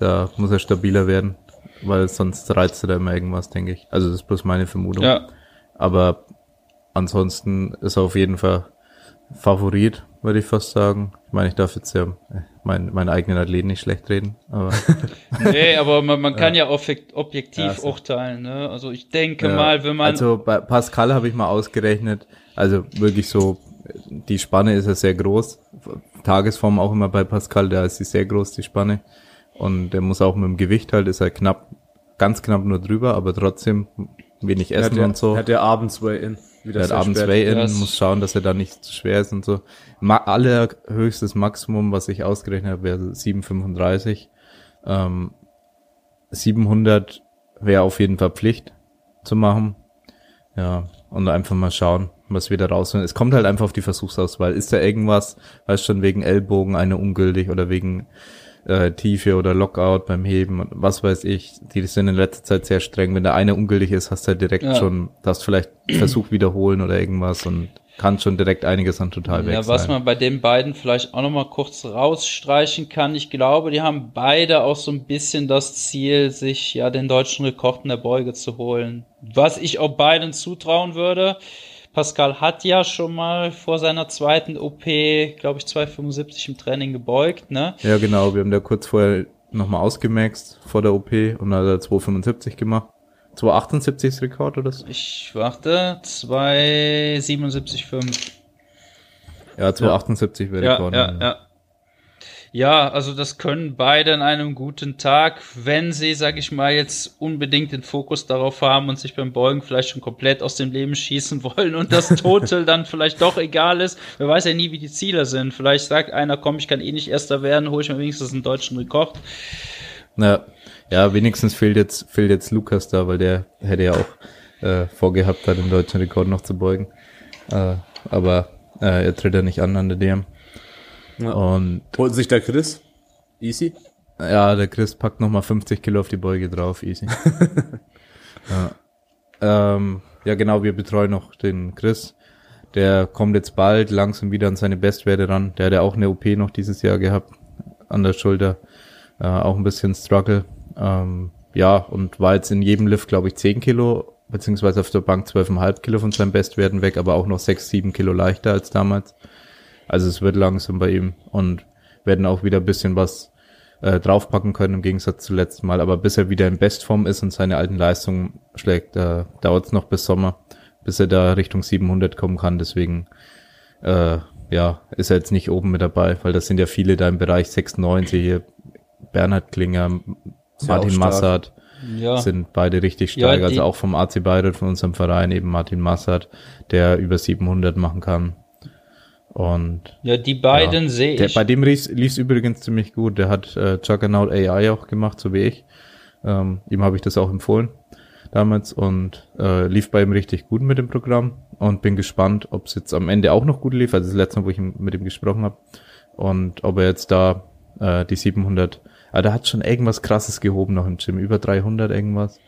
Speaker 2: Da muss er stabiler werden, weil sonst reizt er da immer irgendwas, denke ich. Also das ist bloß meine Vermutung.
Speaker 3: Ja,
Speaker 2: Aber ansonsten ist er auf jeden Fall Favorit, würde ich fast sagen. Ich meine, ich darf jetzt ja äh, mein, meinen eigenen Athleten nicht schlecht reden, aber
Speaker 3: nee, aber man, man kann ja, objek- objektiv
Speaker 1: Ja, so.
Speaker 3: urteilen, ne? Also ich denke
Speaker 2: Ja,
Speaker 3: mal, wenn man
Speaker 2: Also bei Pascal habe ich mal ausgerechnet, also wirklich so, die Spanne ist ja sehr groß. Tagesform auch immer bei Pascal, da ist sie sehr groß, die Spanne. Und der muss auch mit dem Gewicht halt, ist er knapp, ganz knapp nur drüber, aber trotzdem wenig
Speaker 1: Er hat
Speaker 2: essen
Speaker 1: ja,
Speaker 2: und so.
Speaker 1: er hat ja abends Way-In. Wieder
Speaker 2: Er hat abends
Speaker 3: Das-
Speaker 2: muss schauen, dass er da nicht zu schwer ist und so. Ma allerhöchstes Maximum, was ich ausgerechnet habe, wäre 7,35. Ähm, 700 wäre auf jeden Fall Pflicht zu machen. Ja, und einfach mal schauen, was wir da rausholen. Es kommt halt einfach auf die Versuchsauswahl. Ist da irgendwas, weißt schon, wegen Ellbogen eine ungültig oder wegen äh, Tiefe oder Lockout beim Heben und was weiß ich. Die sind in letzter Zeit sehr streng. Wenn der eine ungültig ist, hast du halt direkt ja. schon, darfst vielleicht Versuch wiederholen oder irgendwas und kann schon direkt einiges an total weg
Speaker 3: Ja, was man bei den beiden vielleicht auch nochmal kurz rausstreichen kann, ich glaube, die haben beide auch so ein bisschen das Ziel, sich ja den deutschen Rekord in der Beuge zu holen. Was ich auch beiden zutrauen würde. Pascal hat ja schon mal vor seiner zweiten OP, glaube ich, 275 im Training gebeugt, ne?
Speaker 2: Ja, genau. Wir haben da kurz vorher nochmal ausgemaxt vor der OP und hat er 275 gemacht. 278 ist Rekord oder so?
Speaker 3: Ich warte, 277,5.
Speaker 2: Ja, 278 wäre
Speaker 3: Rekord. Ja, ja, ja. Ja, also das können beide an einem guten Tag, wenn sie, sag ich mal, jetzt unbedingt den Fokus darauf haben und sich beim Beugen vielleicht schon komplett aus dem Leben schießen wollen und das Total dann vielleicht doch egal ist. Wer weiß ja nie, wie die Ziele sind. Vielleicht sagt einer, komm, ich kann eh nicht Erster werden, hole ich mir wenigstens einen deutschen Rekord.
Speaker 2: Na, ja, wenigstens fehlt jetzt, fehlt jetzt Lukas da, weil der hätte ja auch äh, vorgehabt, da den deutschen Rekord noch zu beugen. Äh, aber äh, er tritt ja nicht an an der DM.
Speaker 1: Ja. Und holt sich der Chris? Easy?
Speaker 2: Ja, der Chris packt nochmal 50 Kilo auf die Beuge drauf, easy. ja. Ähm, ja, genau, wir betreuen noch den Chris. Der kommt jetzt bald langsam wieder an seine Bestwerte ran. Der hat ja auch eine OP noch dieses Jahr gehabt an der Schulter. Äh, auch ein bisschen Struggle. Ähm, ja, und war jetzt in jedem Lift, glaube ich, 10 Kilo, beziehungsweise auf der Bank 12,5 Kilo von seinen Bestwerten weg, aber auch noch 6, 7 Kilo leichter als damals. Also es wird langsam bei ihm und werden auch wieder ein bisschen was äh, draufpacken können im Gegensatz zu letzten Mal. Aber bis er wieder in Bestform ist und seine alten Leistungen schlägt, äh, dauert es noch bis Sommer, bis er da Richtung 700 kommen kann. Deswegen äh, ja, ist er jetzt nicht oben mit dabei, weil das sind ja viele da im Bereich 96 hier. Bernhard Klinger, Martin Massard ja. sind beide richtig stark. Ja, also auch vom AC Bayreuth, von unserem Verein, eben Martin Massard, der über 700 machen kann. Und
Speaker 3: ja, die beiden ja, sehe ich.
Speaker 2: bei dem lief es übrigens ziemlich gut. Der hat äh, Juggernaut AI auch gemacht, so wie ich. Ähm, ihm habe ich das auch empfohlen damals und äh, lief bei ihm richtig gut mit dem Programm und bin gespannt, ob es jetzt am Ende auch noch gut lief. Also das letzte Mal, wo ich mit ihm gesprochen habe und ob er jetzt da äh, die 700, ah, der hat schon irgendwas Krasses gehoben noch im Gym, über 300 irgendwas.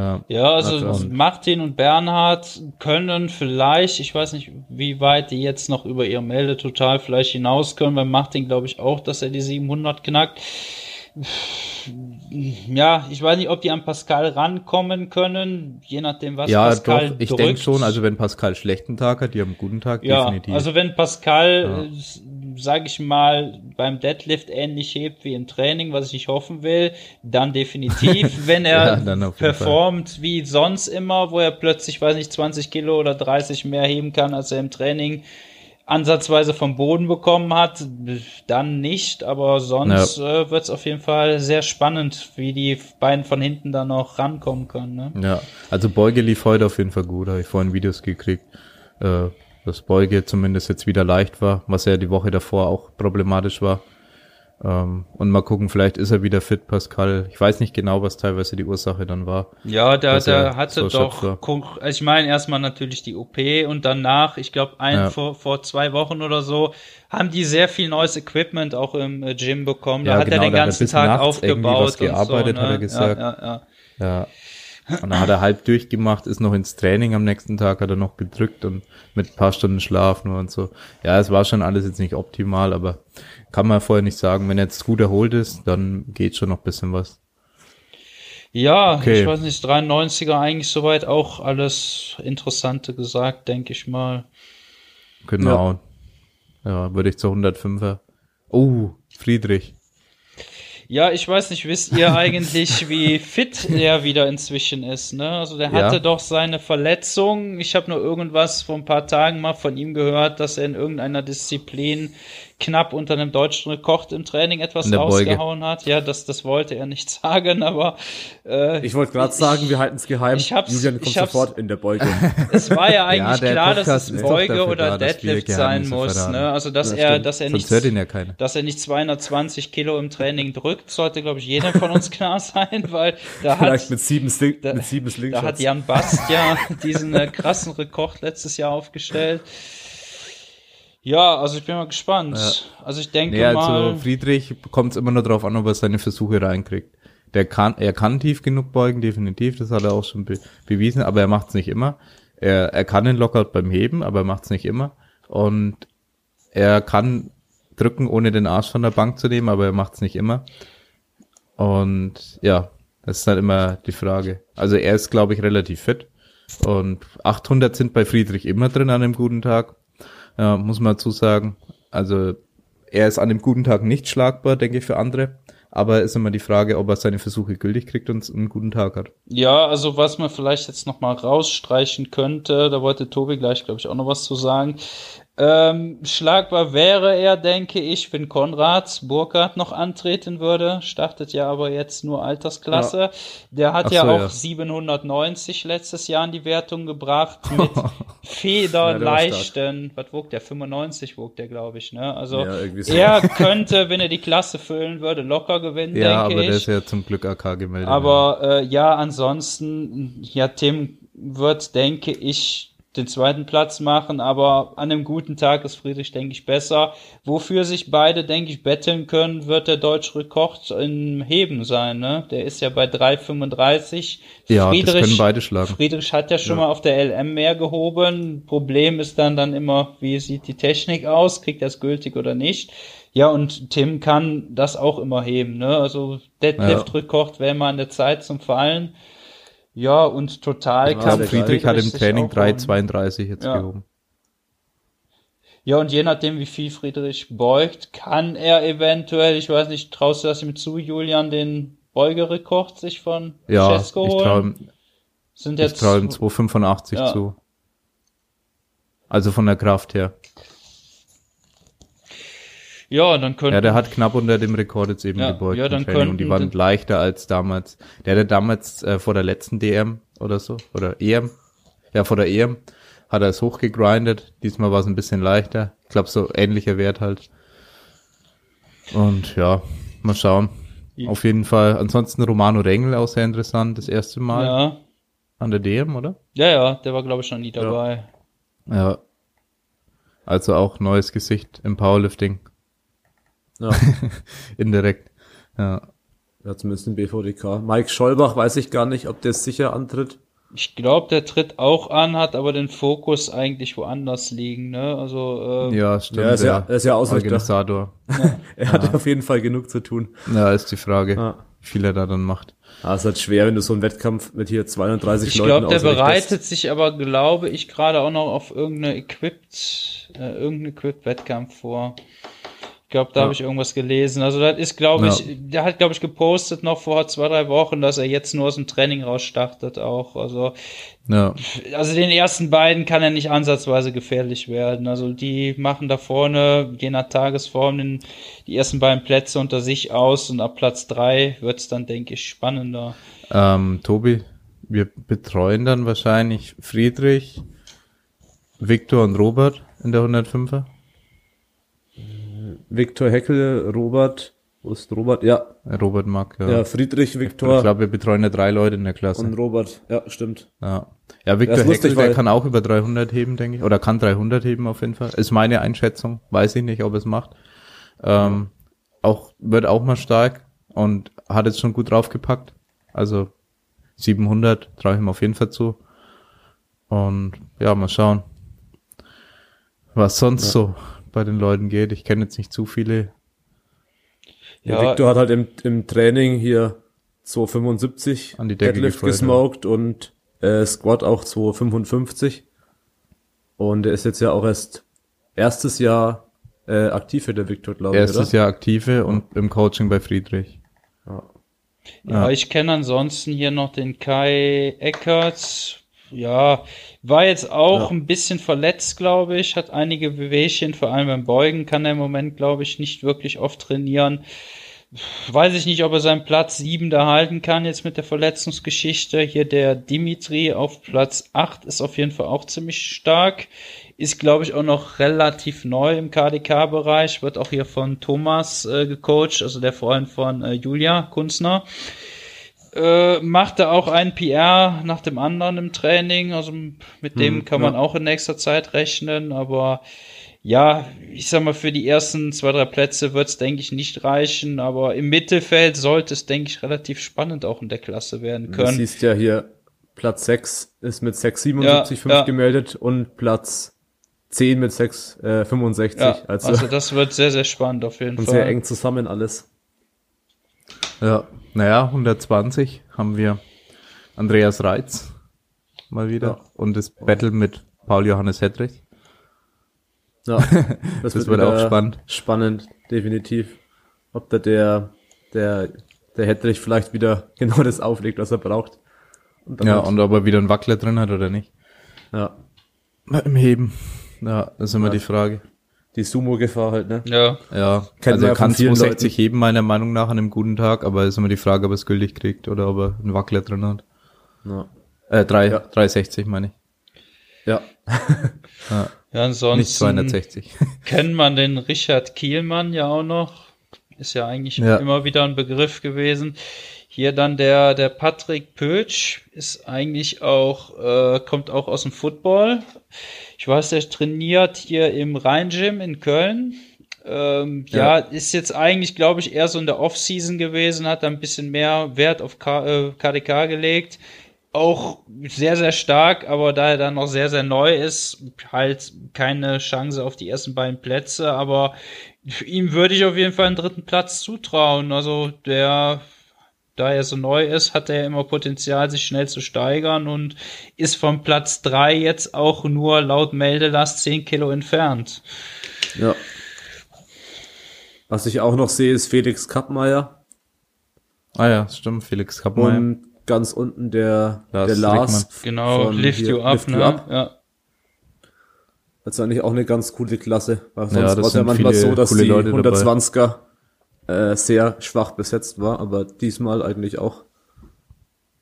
Speaker 3: Ja, ja also Martin und Bernhard können vielleicht, ich weiß nicht, wie weit die jetzt noch über ihr Melde total vielleicht hinaus können. Bei Martin glaube ich auch, dass er die 700 knackt. Ja, ich weiß nicht, ob die an Pascal rankommen können, je nachdem, was
Speaker 2: ja, Pascal doch, ich denke schon, also wenn Pascal schlechten Tag hat, die haben einen guten Tag,
Speaker 3: ja, definitiv. Also wenn Pascal ja sage ich mal, beim Deadlift ähnlich hebt wie im Training, was ich hoffen will, dann definitiv, wenn er ja, performt Fall. wie sonst immer, wo er plötzlich, weiß nicht, 20 Kilo oder 30 mehr heben kann, als er im Training ansatzweise vom Boden bekommen hat, dann nicht, aber sonst ja. äh, wird es auf jeden Fall sehr spannend, wie die beiden von hinten da noch rankommen können. Ne?
Speaker 2: Ja, also Beuge lief heute auf jeden Fall gut, habe ich vorhin Videos gekriegt. Äh, dass Beuge zumindest jetzt wieder leicht war, was ja die Woche davor auch problematisch war. Ähm, und mal gucken, vielleicht ist er wieder fit, Pascal. Ich weiß nicht genau, was teilweise die Ursache dann war.
Speaker 3: Ja, der, der hatte so doch, also ich meine erstmal natürlich die OP und danach, ich glaube, ein ja. vor, vor zwei Wochen oder so, haben die sehr viel neues Equipment auch im äh, Gym bekommen. Da ja, hat genau, er den ganzen Tag aufgebaut. Was
Speaker 2: gearbeitet,
Speaker 3: so, ne?
Speaker 2: hat er gesagt. Ja, ja, ja. ja. Und dann hat er halb durchgemacht, ist noch ins Training am nächsten Tag, hat er noch gedrückt und mit ein paar Stunden Schlaf nur und so. Ja, es war schon alles jetzt nicht optimal, aber kann man vorher nicht sagen. Wenn er jetzt gut erholt ist, dann geht schon noch bisschen was.
Speaker 3: Ja, okay. ich weiß nicht, 93er eigentlich soweit auch alles Interessante gesagt, denke ich mal.
Speaker 2: Genau. Ja, ja würde ich zur 105er. Oh, Friedrich.
Speaker 3: Ja, ich weiß nicht, wisst ihr eigentlich, wie fit er wieder inzwischen ist? Ne? Also der hatte ja. doch seine Verletzung. Ich habe nur irgendwas vor ein paar Tagen mal von ihm gehört, dass er in irgendeiner Disziplin knapp unter einem deutschen Rekord im Training etwas rausgehauen hat. Ja, das, das wollte er nicht sagen, aber
Speaker 1: äh, Ich wollte gerade sagen, wir halten es geheim.
Speaker 3: Ich hab's,
Speaker 1: Julian kommt sofort in der Beuge.
Speaker 3: Es war ja eigentlich ja, klar, Podcast dass es Beuge oder da, Deadlift sein muss. Ne? Also dass ja, er, dass er nicht, ja dass er nicht 220 Kilo im Training drückt, sollte glaube ich jedem von uns klar sein, weil da
Speaker 1: Vielleicht
Speaker 3: hat
Speaker 1: mit sieben, Sling,
Speaker 3: da,
Speaker 1: mit sieben
Speaker 3: Slingshots. Da hat Jan Bast ja diesen äh, krassen Rekord letztes Jahr aufgestellt. Ja, also ich bin mal gespannt. Ja. Also ich denke nee, also mal. Also
Speaker 2: Friedrich kommt es immer nur darauf an, ob er seine Versuche reinkriegt. Der kann, er kann tief genug beugen, definitiv, das hat er auch schon be bewiesen, aber er macht es nicht immer. Er, er kann den Lockout beim Heben, aber er macht es nicht immer. Und er kann drücken, ohne den Arsch von der Bank zu nehmen, aber er macht es nicht immer. Und ja, das ist halt immer die Frage. Also er ist, glaube ich, relativ fit. Und 800 sind bei Friedrich immer drin an einem guten Tag. Ja, muss man dazu sagen. Also er ist an einem guten Tag nicht schlagbar, denke ich, für andere. Aber ist immer die Frage, ob er seine Versuche gültig kriegt und einen guten Tag hat.
Speaker 3: Ja, also was man vielleicht jetzt noch mal rausstreichen könnte, da wollte Tobi gleich, glaube ich, auch noch was zu sagen. Ähm, schlagbar wäre er, denke ich, wenn Konrad Burkhardt noch antreten würde. Startet ja aber jetzt nur Altersklasse. Ja. Der hat Ach ja so, auch ja. 790 letztes Jahr in die Wertung gebracht mit federleichten, ja, was wog der? 95 wog der, glaube ich, ne? Also so. er könnte, wenn er die Klasse füllen würde, locker gewinnen, ja, denke ich. Ja, aber der
Speaker 2: ist ja zum Glück AK gemeldet.
Speaker 3: Aber äh, ja, ansonsten, ja, Tim wird, denke ich, den zweiten Platz machen, aber an einem guten Tag ist Friedrich, denke ich, besser. Wofür sich beide, denke ich, betteln können, wird der deutsche Rekord im Heben sein, ne? Der ist ja bei 3,35.
Speaker 2: Ja, Friedrich, das können beide schlagen.
Speaker 3: Friedrich hat ja schon ja. mal auf der LM mehr gehoben. Problem ist dann dann immer, wie sieht die Technik aus? Kriegt er es gültig oder nicht? Ja, und Tim kann das auch immer heben, ne? Also Deadlift-Rekord wäre mal an der Zeit zum Fallen. Ja, und total.
Speaker 2: Ich glaube, Friedrich hat im Training 3,32 jetzt ja. gehoben.
Speaker 3: Ja, und je nachdem, wie viel Friedrich beugt, kann er eventuell, ich weiß nicht, traust du das ihm zu, Julian, den Beugerekord sich von
Speaker 2: ja, Cesco holen? Ihm, Sind jetzt, ich traue ihm 2,85 ja. zu. Also von der Kraft her.
Speaker 3: Ja, dann könnte.
Speaker 2: Ja, der hat knapp unter dem Rekord jetzt eben ja, gebeugt. Ja, dann könnten, und die waren leichter als damals. Der hatte damals äh, vor der letzten DM oder so, oder EM. Ja, vor der EM hat er es hochgegrindet. Diesmal war es ein bisschen leichter. Ich glaube, so ähnlicher Wert halt. Und ja, mal schauen. Auf jeden Fall. Ansonsten Romano Rengel auch sehr interessant. Das erste Mal. Ja. An der DM, oder?
Speaker 3: Ja, ja, der war, glaube ich, noch nie dabei.
Speaker 2: Ja. ja. Also auch neues Gesicht im Powerlifting. Ja. Indirekt. Ja.
Speaker 1: Ja, zumindest im BVDK. Mike Schollbach weiß ich gar nicht, ob der sicher antritt.
Speaker 3: Ich glaube, der tritt auch an, hat aber den Fokus eigentlich woanders liegen, ne? Also
Speaker 2: äh, ja, stimmt.
Speaker 1: er ist ja, er ist ja Organisator. Ja. er hat ja. auf jeden Fall genug zu tun.
Speaker 2: Ja, ist die Frage, ja. wie viel er da dann macht.
Speaker 1: Ah, es ist halt schwer, wenn du so einen Wettkampf mit hier 32
Speaker 3: ich Leuten Ich glaube, der bereitet sich aber, glaube ich, gerade auch noch auf irgendeine Equipped, äh, irgendeinen Equipped-Wettkampf vor. Ich glaube, da ja. habe ich irgendwas gelesen. Also das ist, glaube ich, ja. der hat, glaube ich, gepostet noch vor zwei, drei Wochen, dass er jetzt nur aus dem Training raus startet auch. Also, ja. also den ersten beiden kann er nicht ansatzweise gefährlich werden. Also die machen da vorne, je nach Tagesform, den, die ersten beiden Plätze unter sich aus und ab Platz drei wird's dann, denke ich, spannender.
Speaker 2: Ähm, Tobi, wir betreuen dann wahrscheinlich Friedrich, Viktor und Robert in der 105er.
Speaker 1: Viktor Heckel, Robert, wo ist Robert? Ja.
Speaker 2: Robert Mack,
Speaker 1: ja. Ja, Friedrich, Viktor.
Speaker 2: Ich glaube, wir betreuen ja drei Leute in der Klasse.
Speaker 1: Und Robert, ja, stimmt.
Speaker 2: Ja, ja Viktor Heckel, der kann auch über 300 heben, denke ich. Oder kann 300 heben auf jeden Fall. Ist meine Einschätzung. Weiß ich nicht, ob es macht. Ähm, auch, wird auch mal stark und hat jetzt schon gut draufgepackt. Also 700 traue ich ihm auf jeden Fall zu. Und ja, mal schauen, was sonst ja. so bei den Leuten geht. Ich kenne jetzt nicht zu viele.
Speaker 1: Ja, ja Victor hat halt im, im Training hier 275
Speaker 2: an die Decke Deadlift
Speaker 1: gesmoked ja. und äh, Squat auch 255. Und er ist jetzt ja auch erst erstes Jahr äh, aktive, der Victor,
Speaker 2: glaube ich. Erstes oder? Jahr aktive und im Coaching bei Friedrich.
Speaker 3: Ja, ja ich kenne ansonsten hier noch den Kai Eckerts, ja, war jetzt auch ja. ein bisschen verletzt, glaube ich, hat einige Bewegchen, vor allem beim Beugen kann er im Moment, glaube ich, nicht wirklich oft trainieren. Weiß ich nicht, ob er seinen Platz 7 da halten kann jetzt mit der Verletzungsgeschichte. Hier der Dimitri auf Platz 8 ist auf jeden Fall auch ziemlich stark. Ist, glaube ich, auch noch relativ neu im KDK-Bereich. Wird auch hier von Thomas äh, gecoacht, also der Freund von äh, Julia Kunzner äh, macht er auch einen PR nach dem anderen im Training. Also mit dem hm, kann man ja. auch in nächster Zeit rechnen. Aber ja, ich sag mal, für die ersten zwei, drei Plätze wird es, denke ich, nicht reichen, aber im Mittelfeld sollte es, denke ich, relativ spannend auch in der Klasse werden können. Du
Speaker 1: siehst ja hier, Platz 6 ist mit 6,77,5 ja, ja. gemeldet und Platz 10 mit 6,65. Äh, ja,
Speaker 3: also, also das wird sehr, sehr spannend auf jeden Fall.
Speaker 1: Und sehr eng zusammen alles.
Speaker 2: Ja, naja, 120 haben wir Andreas Reitz mal wieder ja. und das Battle mit Paul Johannes Hedrich.
Speaker 1: Ja, das, das wird, auch spannend. Spannend, definitiv. Ob da der, der, der Hedrich vielleicht wieder genau das auflegt, was er braucht.
Speaker 2: Und ja, und ob er wieder einen Wackler drin hat oder nicht.
Speaker 1: Ja.
Speaker 2: Im Heben. Ja, das ist immer ja. die Frage.
Speaker 1: Die Sumo-Gefahr halt, ne?
Speaker 2: Ja. Ja, Kennt also er kann 260 Leuten. heben, meiner Meinung nach, an einem guten Tag, aber ist immer die Frage, ob er es gültig kriegt oder ob er einen Wackler drin hat. Ja. Äh, 3, ja. 360 meine ich.
Speaker 1: Ja.
Speaker 3: ja. Ja, ansonsten. Nicht 260. kennt man den Richard Kielmann ja auch noch. Ist ja eigentlich ja. immer wieder ein Begriff gewesen. Hier dann der, der Patrick Pötsch ist eigentlich auch, äh, kommt auch aus dem Football. Ich weiß, der trainiert hier im Rhein-Gym in Köln. Ähm, ja. ja. ist jetzt eigentlich, glaube ich, eher so in der Off-Season gewesen, hat da ein bisschen mehr Wert auf K äh, KDK gelegt auch sehr, sehr stark, aber da er dann noch sehr, sehr neu ist, halt keine Chance auf die ersten beiden Plätze, aber ihm würde ich auf jeden Fall einen dritten Platz zutrauen. Also der, da er so neu ist, hat er immer Potenzial, sich schnell zu steigern und ist vom Platz drei jetzt auch nur laut Meldelast zehn Kilo entfernt.
Speaker 1: Ja. Was ich auch noch sehe, ist Felix Kappmeier.
Speaker 2: Ah ja, stimmt, Felix Kappmeier. Und
Speaker 1: ganz unten der Lars, der
Speaker 3: Lars genau, Lift hier, You Up, lift ne? you up.
Speaker 1: ja. Also eigentlich auch eine ganz coole Klasse. Weil sonst ja, war es ja manchmal so, dass die 120er äh, sehr schwach besetzt war, aber diesmal eigentlich auch.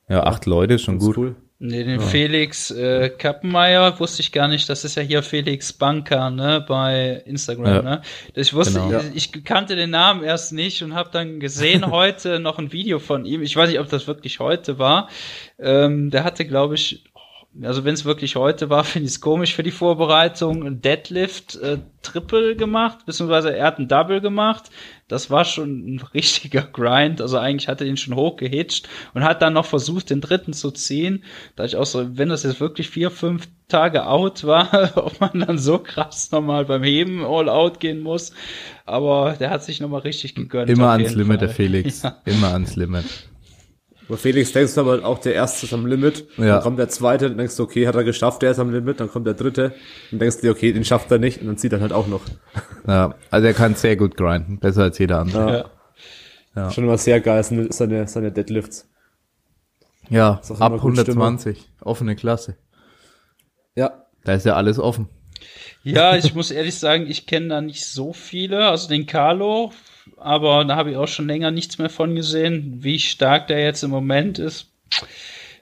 Speaker 2: Ja, acht Leute, schon gut. Cool.
Speaker 3: Nee, den ja. Felix äh, Kappenmeier wusste ich gar nicht. Das ist ja hier Felix Banker, ne, bei Instagram, ja. ne. Ich wusste, genau. ich, ich, kannte den Namen erst nicht und habe dann gesehen heute noch ein Video von ihm. Ich weiß nicht, ob das wirklich heute war. Ähm, der hatte, glaube ich, also wenn es wirklich heute war, finde ich es komisch für die Vorbereitung. Ein Deadlift äh, Triple gemacht, beziehungsweise er hat ein Double gemacht. Das war schon ein richtiger Grind. Also eigentlich hat er ihn schon hochgehitcht und hat dann noch versucht, den dritten zu ziehen. Da ich auch so, wenn das jetzt wirklich vier, fünf Tage out war, ob man dann so krass nochmal beim Heben all out gehen muss. Aber der hat sich nochmal richtig gegönnt.
Speaker 2: Immer ans Limit, Fall. der Felix. Ja. Immer ans Limit.
Speaker 1: Bei Felix denkst du aber auch, der erste ist am Limit. Ja. Dann kommt der zweite, dann denkst du, okay, hat er geschafft, der ist am Limit. Dann kommt der dritte, dann denkst du dir, okay, den schafft er nicht. Und dann zieht er halt auch noch.
Speaker 2: Ja, also er kann sehr gut grinden. Besser als jeder andere.
Speaker 1: Ja. ja. Schon immer sehr geil, seine, seine Deadlifts.
Speaker 2: Ja, ab 120. Stimme. Offene Klasse.
Speaker 1: Ja.
Speaker 2: Da ist ja alles offen.
Speaker 3: Ja, ich muss ehrlich sagen, ich kenne da nicht so viele. Also den Carlo aber da habe ich auch schon länger nichts mehr von gesehen. Wie stark der jetzt im Moment ist,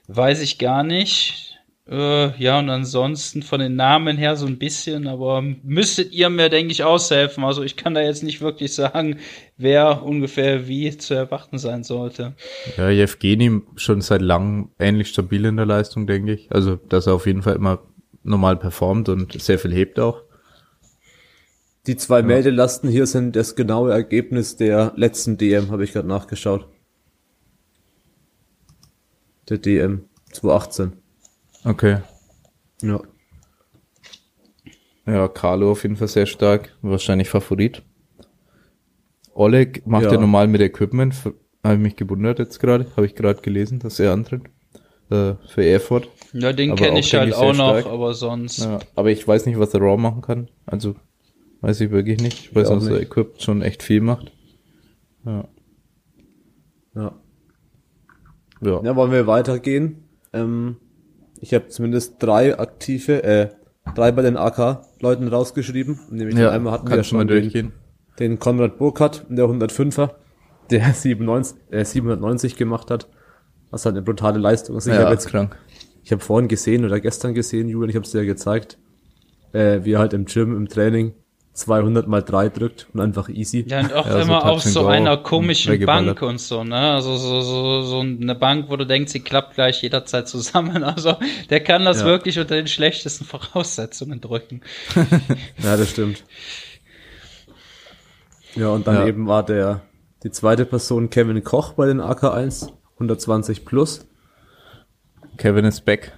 Speaker 3: weiß ich gar nicht. Äh, ja, und ansonsten von den Namen her so ein bisschen, aber müsstet ihr mir, denke ich, aushelfen. Also ich kann da jetzt nicht wirklich sagen, wer ungefähr wie zu erwarten sein sollte.
Speaker 2: Ja, Jevgeni schon seit langem ähnlich stabil in der Leistung, denke ich. Also, dass er auf jeden Fall immer normal performt und sehr viel hebt auch.
Speaker 1: Die zwei ja. Meldelasten hier sind das genaue Ergebnis der letzten DM, habe ich gerade nachgeschaut. Der DM 2018.
Speaker 2: Okay.
Speaker 1: Ja.
Speaker 2: Ja, Carlo auf jeden Fall sehr stark. Wahrscheinlich Favorit. Oleg macht ja, ja normal mit Equipment. Habe ich mich gewundert jetzt gerade. Habe ich gerade gelesen, dass er antritt. Äh, für Erfurt.
Speaker 3: Ja, den kenne ich halt auch noch, stark. aber sonst. Ja,
Speaker 2: aber ich weiß nicht, was der Raw machen kann. Also Weiß ich wirklich nicht. Ich weiß, dass der Equip schon echt viel macht. Ja.
Speaker 1: Ja. Ja, ja wollen wir weitergehen? Ähm, ich habe zumindest drei aktive, äh, drei bei den AK-Leuten rausgeschrieben. Nämlich ja, einmal hatten wir ja schon den, den Konrad Burkhardt, der 105er, der 97, äh, 790 gemacht hat. Was halt eine brutale Leistung ist.
Speaker 2: Ich ja, habe jetzt krank.
Speaker 1: Ich habe vorhin gesehen oder gestern gesehen, Julian, ich habe es dir ja gezeigt, äh, wie er halt im Gym, im Training 200 mal 3 drückt und einfach easy.
Speaker 3: Ja, und auch ja, immer so auf so einer komischen Bank und so, ne? Also so, so, so eine Bank, wo du denkst, sie klappt gleich jederzeit zusammen. Also der kann das ja. wirklich unter den schlechtesten Voraussetzungen drücken.
Speaker 1: ja, das stimmt. Ja, und dann ja. eben war der die zweite Person Kevin Koch bei den AK1, 120 plus.
Speaker 2: Kevin ist back.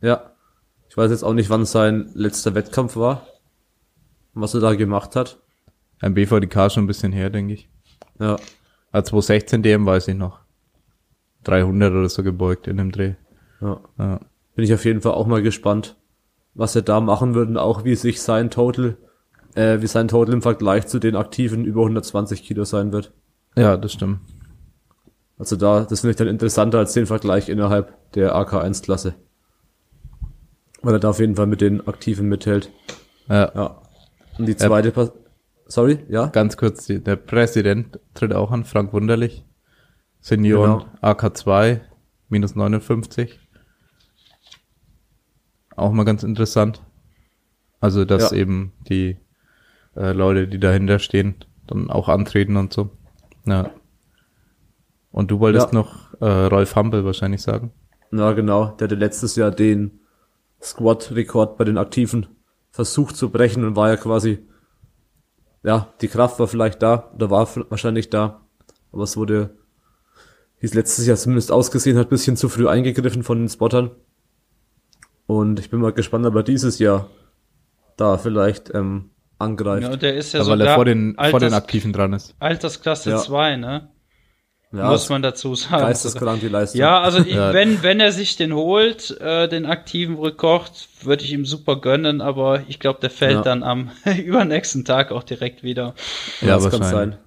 Speaker 1: Ja. Ich weiß jetzt auch nicht, wann sein letzter Wettkampf war was er da gemacht hat.
Speaker 2: Ein BVDK schon ein bisschen her, denke ich. Ja. Ah, 2016 DM weiß ich noch. 300 oder so gebeugt in dem Dreh.
Speaker 1: Ja. ja. Bin ich auf jeden Fall auch mal gespannt, was er da machen würde und auch wie sich sein Total, äh, wie sein Total im Vergleich zu den aktiven über 120 Kilo sein wird.
Speaker 2: Ja, das stimmt.
Speaker 1: Also da, das finde ich dann interessanter als den Vergleich innerhalb der AK1-Klasse. Weil er da auf jeden Fall mit den Aktiven mithält.
Speaker 2: Ja. ja.
Speaker 1: Und die zweite, äh, sorry, ja?
Speaker 2: Ganz kurz, der Präsident tritt auch an, Frank Wunderlich. Senioren genau. AK2, minus 59. Auch mal ganz interessant. Also, dass ja. eben die äh, Leute, die dahinter stehen, dann auch antreten und so. Ja. Und du wolltest ja. noch äh, Rolf Hampel wahrscheinlich sagen.
Speaker 1: Na genau, der hatte letztes Jahr den Squad-Rekord bei den Aktiven versucht zu brechen und war ja quasi, ja, die Kraft war vielleicht da, oder war wahrscheinlich da, aber es wurde, wie es letztes Jahr zumindest ausgesehen hat, bisschen zu früh eingegriffen von den Spottern. Und ich bin mal gespannt, ob er dieses Jahr da vielleicht ähm, angreift.
Speaker 3: Ja, der ist ja
Speaker 2: ja,
Speaker 3: sogar
Speaker 2: weil er vor den, Alters, vor den Aktiven dran ist.
Speaker 3: Altersklasse 2, ja. ne? Ja, muss man dazu sagen.
Speaker 1: Geisteskrank die Leistung.
Speaker 3: Ja, also ich, ja. wenn wenn er sich den holt, äh, den aktiven Rekord, würde ich ihm super gönnen, aber ich glaube, der fällt ja. dann am übernächsten Tag auch direkt wieder.
Speaker 1: Ja, das kann sein.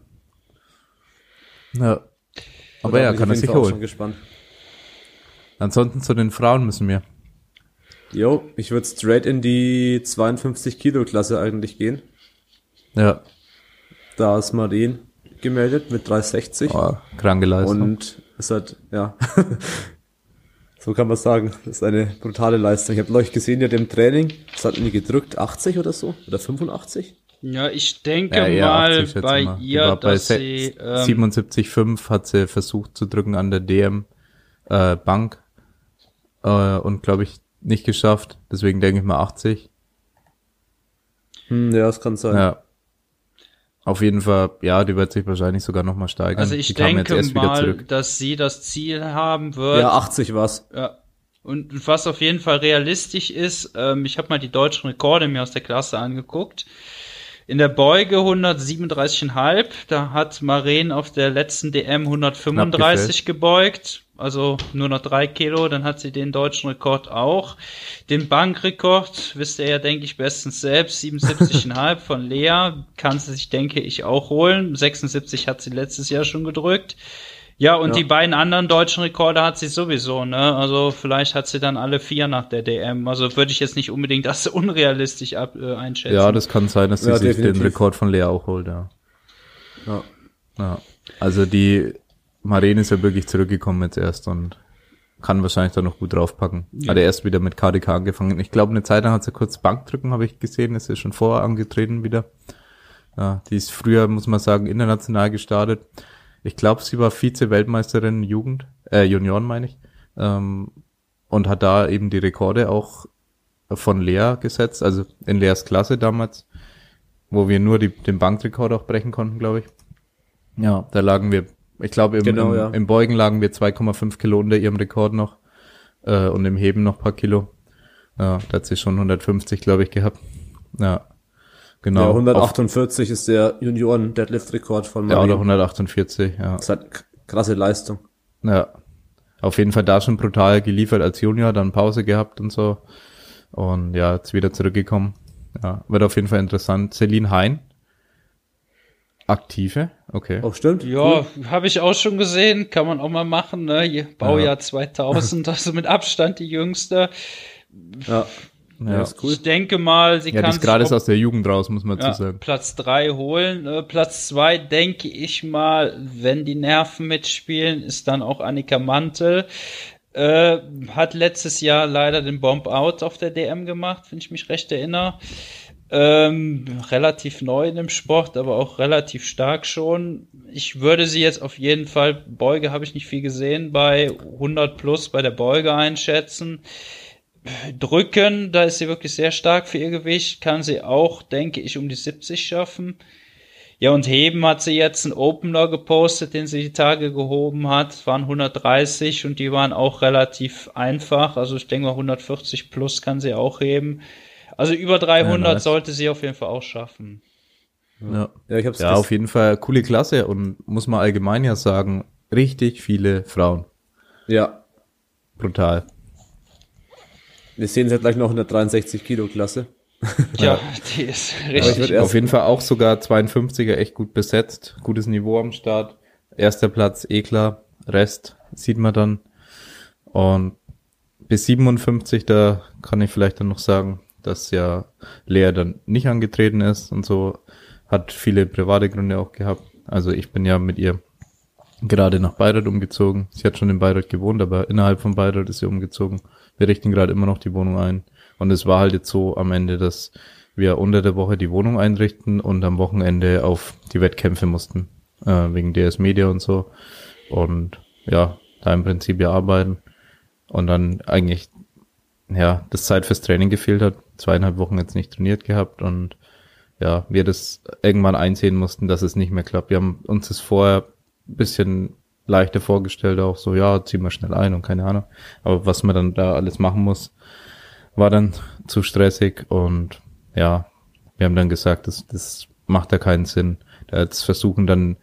Speaker 2: Ja. Aber ja, kann er sich holen. gespannt. Ansonsten zu den Frauen müssen wir.
Speaker 1: Jo, ich würde straight in die 52 Kilo Klasse eigentlich gehen.
Speaker 2: Ja.
Speaker 1: Da ist Marien gemeldet mit 360.
Speaker 2: Oh, kranke Leistung.
Speaker 1: Und es hat, ja, so kann man sagen, das ist eine brutale Leistung. Ich habe euch gesehen, ja, dem Training, das hat nie gedrückt, 80 oder so, oder 85?
Speaker 3: Ja, ich denke ja, ja, mal 80, bei mal. ihr, dass bei sie...
Speaker 2: Ähm, 77,5 hat sie versucht zu drücken an der DM äh, Bank äh, und glaube ich nicht geschafft. Deswegen denke ich mal 80.
Speaker 1: Hm, ja, das kann sein.
Speaker 2: Ja. Auf jeden Fall, ja, die wird sich wahrscheinlich sogar nochmal steigern.
Speaker 3: Also ich
Speaker 2: die
Speaker 3: denke mal, dass sie das Ziel haben wird.
Speaker 1: Ja, 80 was.
Speaker 3: Ja. Und was auf jeden Fall realistisch ist, ähm, ich habe mal die deutschen Rekorde mir aus der Klasse angeguckt. In der Beuge 137,5, da hat Maren auf der letzten DM 135 gebeugt also nur noch drei Kilo, dann hat sie den deutschen Rekord auch. Den Bankrekord wisst ihr ja, denke ich, bestens selbst, 77,5 von Lea, kann sie sich, denke ich, auch holen. 76 hat sie letztes Jahr schon gedrückt. Ja, und ja. die beiden anderen deutschen Rekorde hat sie sowieso, ne? Also vielleicht hat sie dann alle vier nach der DM. Also würde ich jetzt nicht unbedingt das unrealistisch ab, äh, einschätzen.
Speaker 2: Ja, das kann sein, dass sie ja, sich definitiv. den Rekord von Lea auch holt, ja. Ja. ja. Also die Maren ist ja wirklich zurückgekommen jetzt erst und kann wahrscheinlich da noch gut draufpacken. Ja. Hat er erst wieder mit KDK angefangen. Ich glaube, eine Zeit lang hat sie kurz Bankdrücken, habe ich gesehen, ist ja schon vorher angetreten wieder. Ja, die ist früher, muss man sagen, international gestartet. Ich glaube, sie war Vize-Weltmeisterin Jugend, äh, Junioren meine ich, ähm, und hat da eben die Rekorde auch von Lea gesetzt, also in Leas Klasse damals, wo wir nur die, den Bankrekord auch brechen konnten, glaube ich. Ja, da lagen wir ich glaube, im, genau, im, ja. im, Beugen lagen wir 2,5 Kilo unter ihrem Rekord noch äh, und im Heben noch paar Kilo. Ja, da hat sie schon 150, glaube ich, gehabt. Ja, genau. Ja,
Speaker 1: 148 Auf, ist der Junioren-Deadlift-Rekord von
Speaker 2: Marie. Ja, oder 148, ja.
Speaker 1: Das hat krasse Leistung.
Speaker 2: Ja, auf jeden Fall da schon brutal geliefert als Junior, dann Pause gehabt und so. Und ja, jetzt wieder zurückgekommen. Ja, wird auf jeden Fall interessant. Celine Hein Aktive, okay.
Speaker 1: Auch oh, stimmt.
Speaker 3: Ja, cool. habe ich auch schon gesehen, kann man auch mal machen, ne? Baujahr ja. 2000, also mit Abstand die jüngste.
Speaker 1: Ja.
Speaker 3: Ja, ist cool. Ich denke mal, sie
Speaker 2: ja,
Speaker 3: kann
Speaker 2: die ist gerade aus der Jugend raus, muss man ja, zu sagen.
Speaker 3: Platz drei holen. Äh, Platz zwei denke ich mal, wenn die Nerven mitspielen, ist dann auch Annika Mantel. Äh, hat letztes Jahr leider den Bomb Out auf der DM gemacht, wenn ich mich recht erinnere. Ähm, relativ neu in dem Sport, aber auch relativ stark schon. Ich würde sie jetzt auf jeden Fall, Beuge habe ich nicht viel gesehen, bei 100 plus bei der Beuge einschätzen. Drücken, da ist sie wirklich sehr stark für ihr Gewicht, kann sie auch, denke ich, um die 70 schaffen. Ja, und Heben hat sie jetzt einen Opener gepostet, den sie die Tage gehoben hat. Es waren 130 und die waren auch relativ einfach. Also ich denke mal 140 plus kann sie auch heben. Also über 300 ja, nice. sollte sie auf jeden Fall auch schaffen.
Speaker 2: Ja, ja, ich hab's ja auf jeden Fall coole Klasse und muss man allgemein ja sagen, richtig viele Frauen.
Speaker 1: Ja.
Speaker 2: Brutal.
Speaker 1: Wir sehen sie ja gleich noch in der 63 Kilo Klasse.
Speaker 3: Ja, die ist richtig.
Speaker 2: Auf jeden Fall auch sogar 52er echt gut besetzt. Gutes Niveau am Start. Erster Platz, eh klar. Rest sieht man dann. Und bis 57, da kann ich vielleicht dann noch sagen, dass ja Lea dann nicht angetreten ist und so. Hat viele private Gründe auch gehabt. Also ich bin ja mit ihr gerade nach Bayreuth umgezogen. Sie hat schon in Bayreuth gewohnt, aber innerhalb von Bayreuth ist sie umgezogen. Wir richten gerade immer noch die Wohnung ein. Und es war halt jetzt so am Ende, dass wir unter der Woche die Wohnung einrichten und am Wochenende auf die Wettkämpfe mussten, äh, wegen DS Media und so. Und ja, da im Prinzip ja arbeiten. Und dann eigentlich, ja, das Zeit fürs Training gefehlt hat. Zweieinhalb Wochen jetzt nicht trainiert gehabt und ja, wir das irgendwann einsehen mussten, dass es nicht mehr klappt. Wir haben uns das vorher bisschen leichter vorgestellt, auch so, ja, ziehen wir schnell ein und keine Ahnung. Aber was man dann da alles machen muss, war dann zu stressig und ja, wir haben dann gesagt, das, das macht ja keinen Sinn. Da jetzt versuchen dann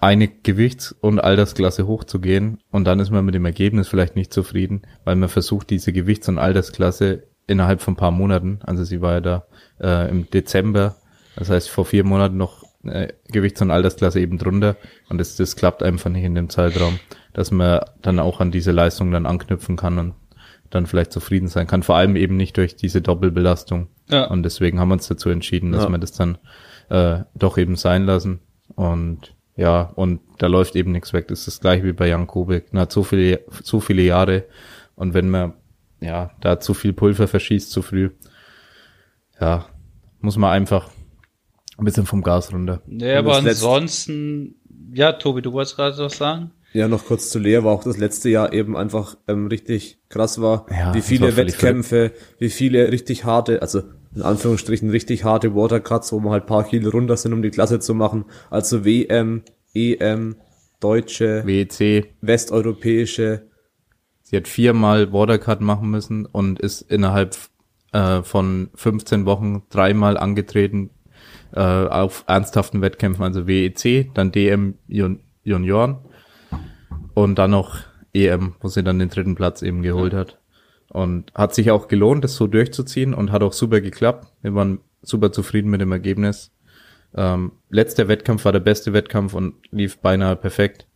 Speaker 2: eine Gewichts- und Altersklasse hochzugehen und dann ist man mit dem Ergebnis vielleicht nicht zufrieden, weil man versucht, diese Gewichts- und Altersklasse innerhalb von ein paar Monaten, also sie war ja da äh, im Dezember, das heißt vor vier Monaten noch äh, Gewichts- und Altersklasse eben drunter und das, das klappt einfach nicht in dem Zeitraum, dass man dann auch an diese Leistung dann anknüpfen kann und dann vielleicht zufrieden sein kann. Vor allem eben nicht durch diese Doppelbelastung. Ja. Und deswegen haben wir uns dazu entschieden, dass ja. wir das dann äh, doch eben sein lassen. Und ja, und da läuft eben nichts weg. Das ist das gleiche wie bei Jan Kubik. Na, so viele, so viele Jahre. Und wenn man ja da zu viel Pulver verschießt zu früh, ja, muss man einfach ein bisschen vom Gas runter.
Speaker 3: Ja, aber ansonsten, ja, Tobi, du wolltest gerade was sagen?
Speaker 1: Ja, noch kurz zu Lea, war auch das letzte Jahr eben einfach ähm, richtig krass war, ja, wie viele Wettkämpfe, wie viele richtig harte, also in Anführungsstrichen richtig harte Watercuts, wo man halt paar Kilo runter sind, um die Klasse zu machen. Also WM, EM, deutsche,
Speaker 2: WEC,
Speaker 1: westeuropäische.
Speaker 2: Sie hat viermal Watercut machen müssen und ist innerhalb äh, von 15 Wochen dreimal angetreten äh, auf ernsthaften Wettkämpfen, also WEC, dann DM Junioren und dann noch EM, wo sie dann den dritten Platz eben geholt hat. Und hat sich auch gelohnt, das so durchzuziehen und hat auch super geklappt. Wir waren super zufrieden mit dem Ergebnis. Ähm, letzter Wettkampf war der beste Wettkampf und lief beinahe perfekt.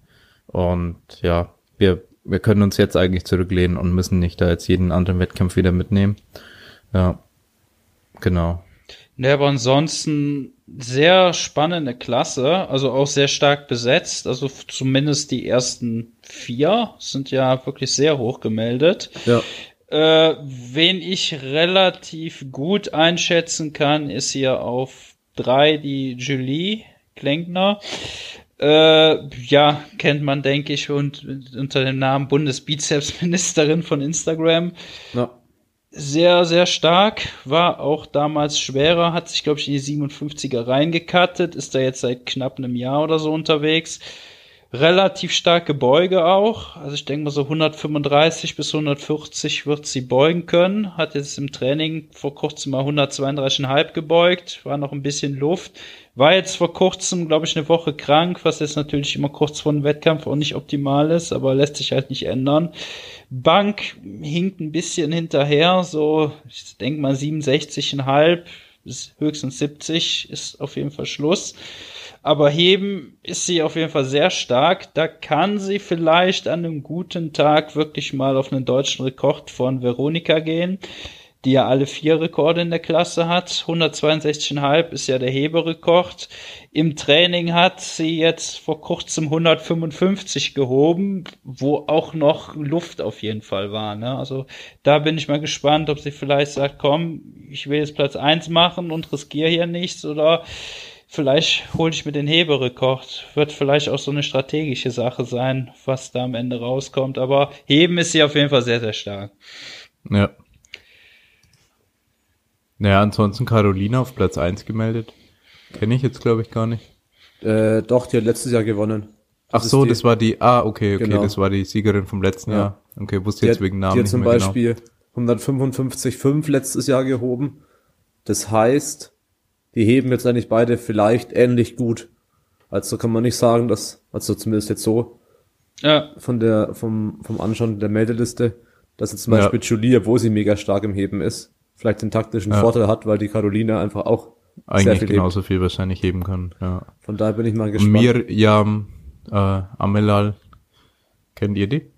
Speaker 2: Und ja, wir, wir können uns jetzt eigentlich zurücklehnen und müssen nicht da jetzt jeden anderen Wettkampf wieder mitnehmen. Ja, genau.
Speaker 3: Ja, aber ansonsten sehr spannende Klasse, also auch sehr stark besetzt. Also zumindest die ersten vier sind ja wirklich sehr hoch gemeldet.
Speaker 1: Ja.
Speaker 3: Äh, wen ich relativ gut einschätzen kann, ist hier auf drei die Julie Klenkner. Äh, ja, kennt man, denke ich, und unter dem Namen Bundesbizepsministerin von Instagram. Ja sehr, sehr stark, war auch damals schwerer, hat sich, glaube ich, in die 57er reingekattet, ist da jetzt seit knapp einem Jahr oder so unterwegs. Relativ starke Beuge auch, also ich denke mal so 135 bis 140 wird sie beugen können, hat jetzt im Training vor kurzem mal 132,5 gebeugt, war noch ein bisschen Luft, war jetzt vor kurzem, glaube ich, eine Woche krank, was jetzt natürlich immer kurz vor dem Wettkampf auch nicht optimal ist, aber lässt sich halt nicht ändern. Bank hinkt ein bisschen hinterher, so, ich denke mal 67,5 bis höchstens 70 ist auf jeden Fall Schluss. Aber heben ist sie auf jeden Fall sehr stark. Da kann sie vielleicht an einem guten Tag wirklich mal auf einen deutschen Rekord von Veronika gehen. die ja alle vier Rekorde in der Klasse hat. 162,5 ist ja der Heberekord. Im Training hat sie jetzt vor kurzem 155 gehoben, wo auch noch Luft auf jeden Fall war. Ne? Also da bin ich mal gespannt, ob sie vielleicht sagt, komm, ich will jetzt Platz eins machen und riskiere hier nichts oder vielleicht hole ich mir den Heberekord. Wird vielleicht auch so eine strategische Sache sein, was da am Ende rauskommt. Aber heben ist sie auf jeden Fall sehr, sehr stark.
Speaker 2: Ja. Naja, ansonsten Carolina auf Platz 1 gemeldet. Kenne ich jetzt, glaube ich, gar nicht.
Speaker 1: Äh, doch, die hat letztes Jahr gewonnen.
Speaker 2: Ach so,
Speaker 1: die,
Speaker 2: das war die, ah, okay, okay,
Speaker 1: Genau.
Speaker 2: das war die Siegerin vom letzten
Speaker 1: Ja.
Speaker 2: Jahr. Okay, wusste
Speaker 1: die
Speaker 2: jetzt
Speaker 1: hat,
Speaker 2: wegen Namen
Speaker 1: die hat
Speaker 2: nicht
Speaker 1: zum
Speaker 2: mehr genau.
Speaker 1: Beispiel 155,5 letztes Jahr gehoben. Das heißt, die heben jetzt eigentlich beide vielleicht ähnlich gut. Also kann man nicht sagen, dass, also zumindest jetzt so
Speaker 3: Ja,
Speaker 1: von der, vom, vom Anschauen der Meldeliste, dass jetzt zum
Speaker 2: Ja.
Speaker 1: Beispiel Julie, obwohl sie mega stark im Heben ist, vielleicht den taktischen
Speaker 2: Ja.
Speaker 1: Vorteil hat, weil die Carolina einfach auch
Speaker 2: genau. Eigentlich
Speaker 1: viel
Speaker 2: genauso viel wahrscheinlich heben kann, ja.
Speaker 1: Von daher bin ich mal gespannt.
Speaker 2: Mirjam, äh, Amelal, kennt ihr die?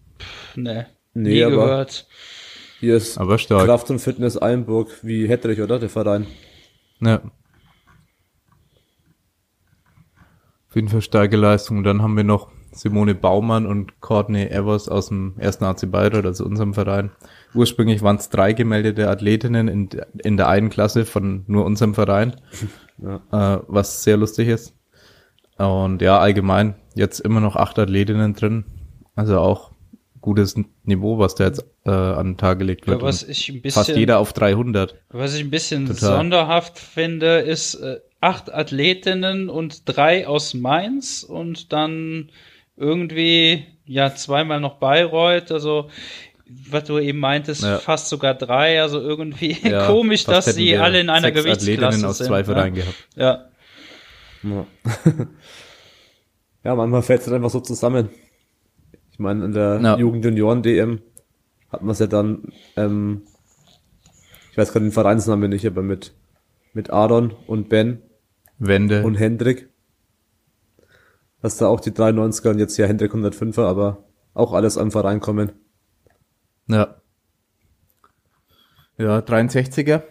Speaker 3: ne.
Speaker 1: Nee,
Speaker 3: Nie
Speaker 1: aber-
Speaker 3: gehört.
Speaker 1: Hier ist
Speaker 2: Aber stark.
Speaker 1: Kraft und Fitness Einburg wie Hedrich, oder? Der Verein.
Speaker 2: Ja. Auf jeden Fall starke Leistung. Und dann haben wir noch Simone Baumann und Courtney Evers aus dem ersten AC Bayreuth, also unserem Verein. Ursprünglich waren es drei gemeldete Athletinnen in, in der einen Klasse von nur unserem Verein, äh, was sehr lustig ist. Und ja, allgemein jetzt immer noch acht Athletinnen drin. Also auch gutes Niveau, was da jetzt äh, an den Tag gelegt wird.
Speaker 3: Ja, was ich ein bisschen,
Speaker 2: fast jeder auf 300.
Speaker 3: was ich ein bisschen
Speaker 2: Total.
Speaker 3: sonderhaft finde, ist äh, acht Athletinnen und drei aus Mainz und dann irgendwie ja zweimal noch Bayreuth. Also was du eben meintest,
Speaker 2: Ja.
Speaker 3: fast sogar drei. Also irgendwie
Speaker 2: Ja,
Speaker 3: komisch, dass sie alle in einer
Speaker 2: sechs
Speaker 3: Gewichtsklasse
Speaker 2: Athletinnen aus
Speaker 3: sind.
Speaker 2: zwei
Speaker 3: ne?
Speaker 2: Vereinen gehabt.
Speaker 3: Ja.
Speaker 1: Ja, ja manchmal fällt es halt einfach so zusammen. Ich meine, in der
Speaker 2: Ja.
Speaker 1: Jugend-Junioren-DM hat man es ja dann, ähm, ich weiß gerade den Vereinsnamen nicht, aber mit, mit Aaron und Ben
Speaker 2: Wende.
Speaker 1: und Hendrik. Dass da auch die 93er und jetzt ja Hendrik 105er, aber auch alles am Verein kommen.
Speaker 2: Ja. Ja, 63er.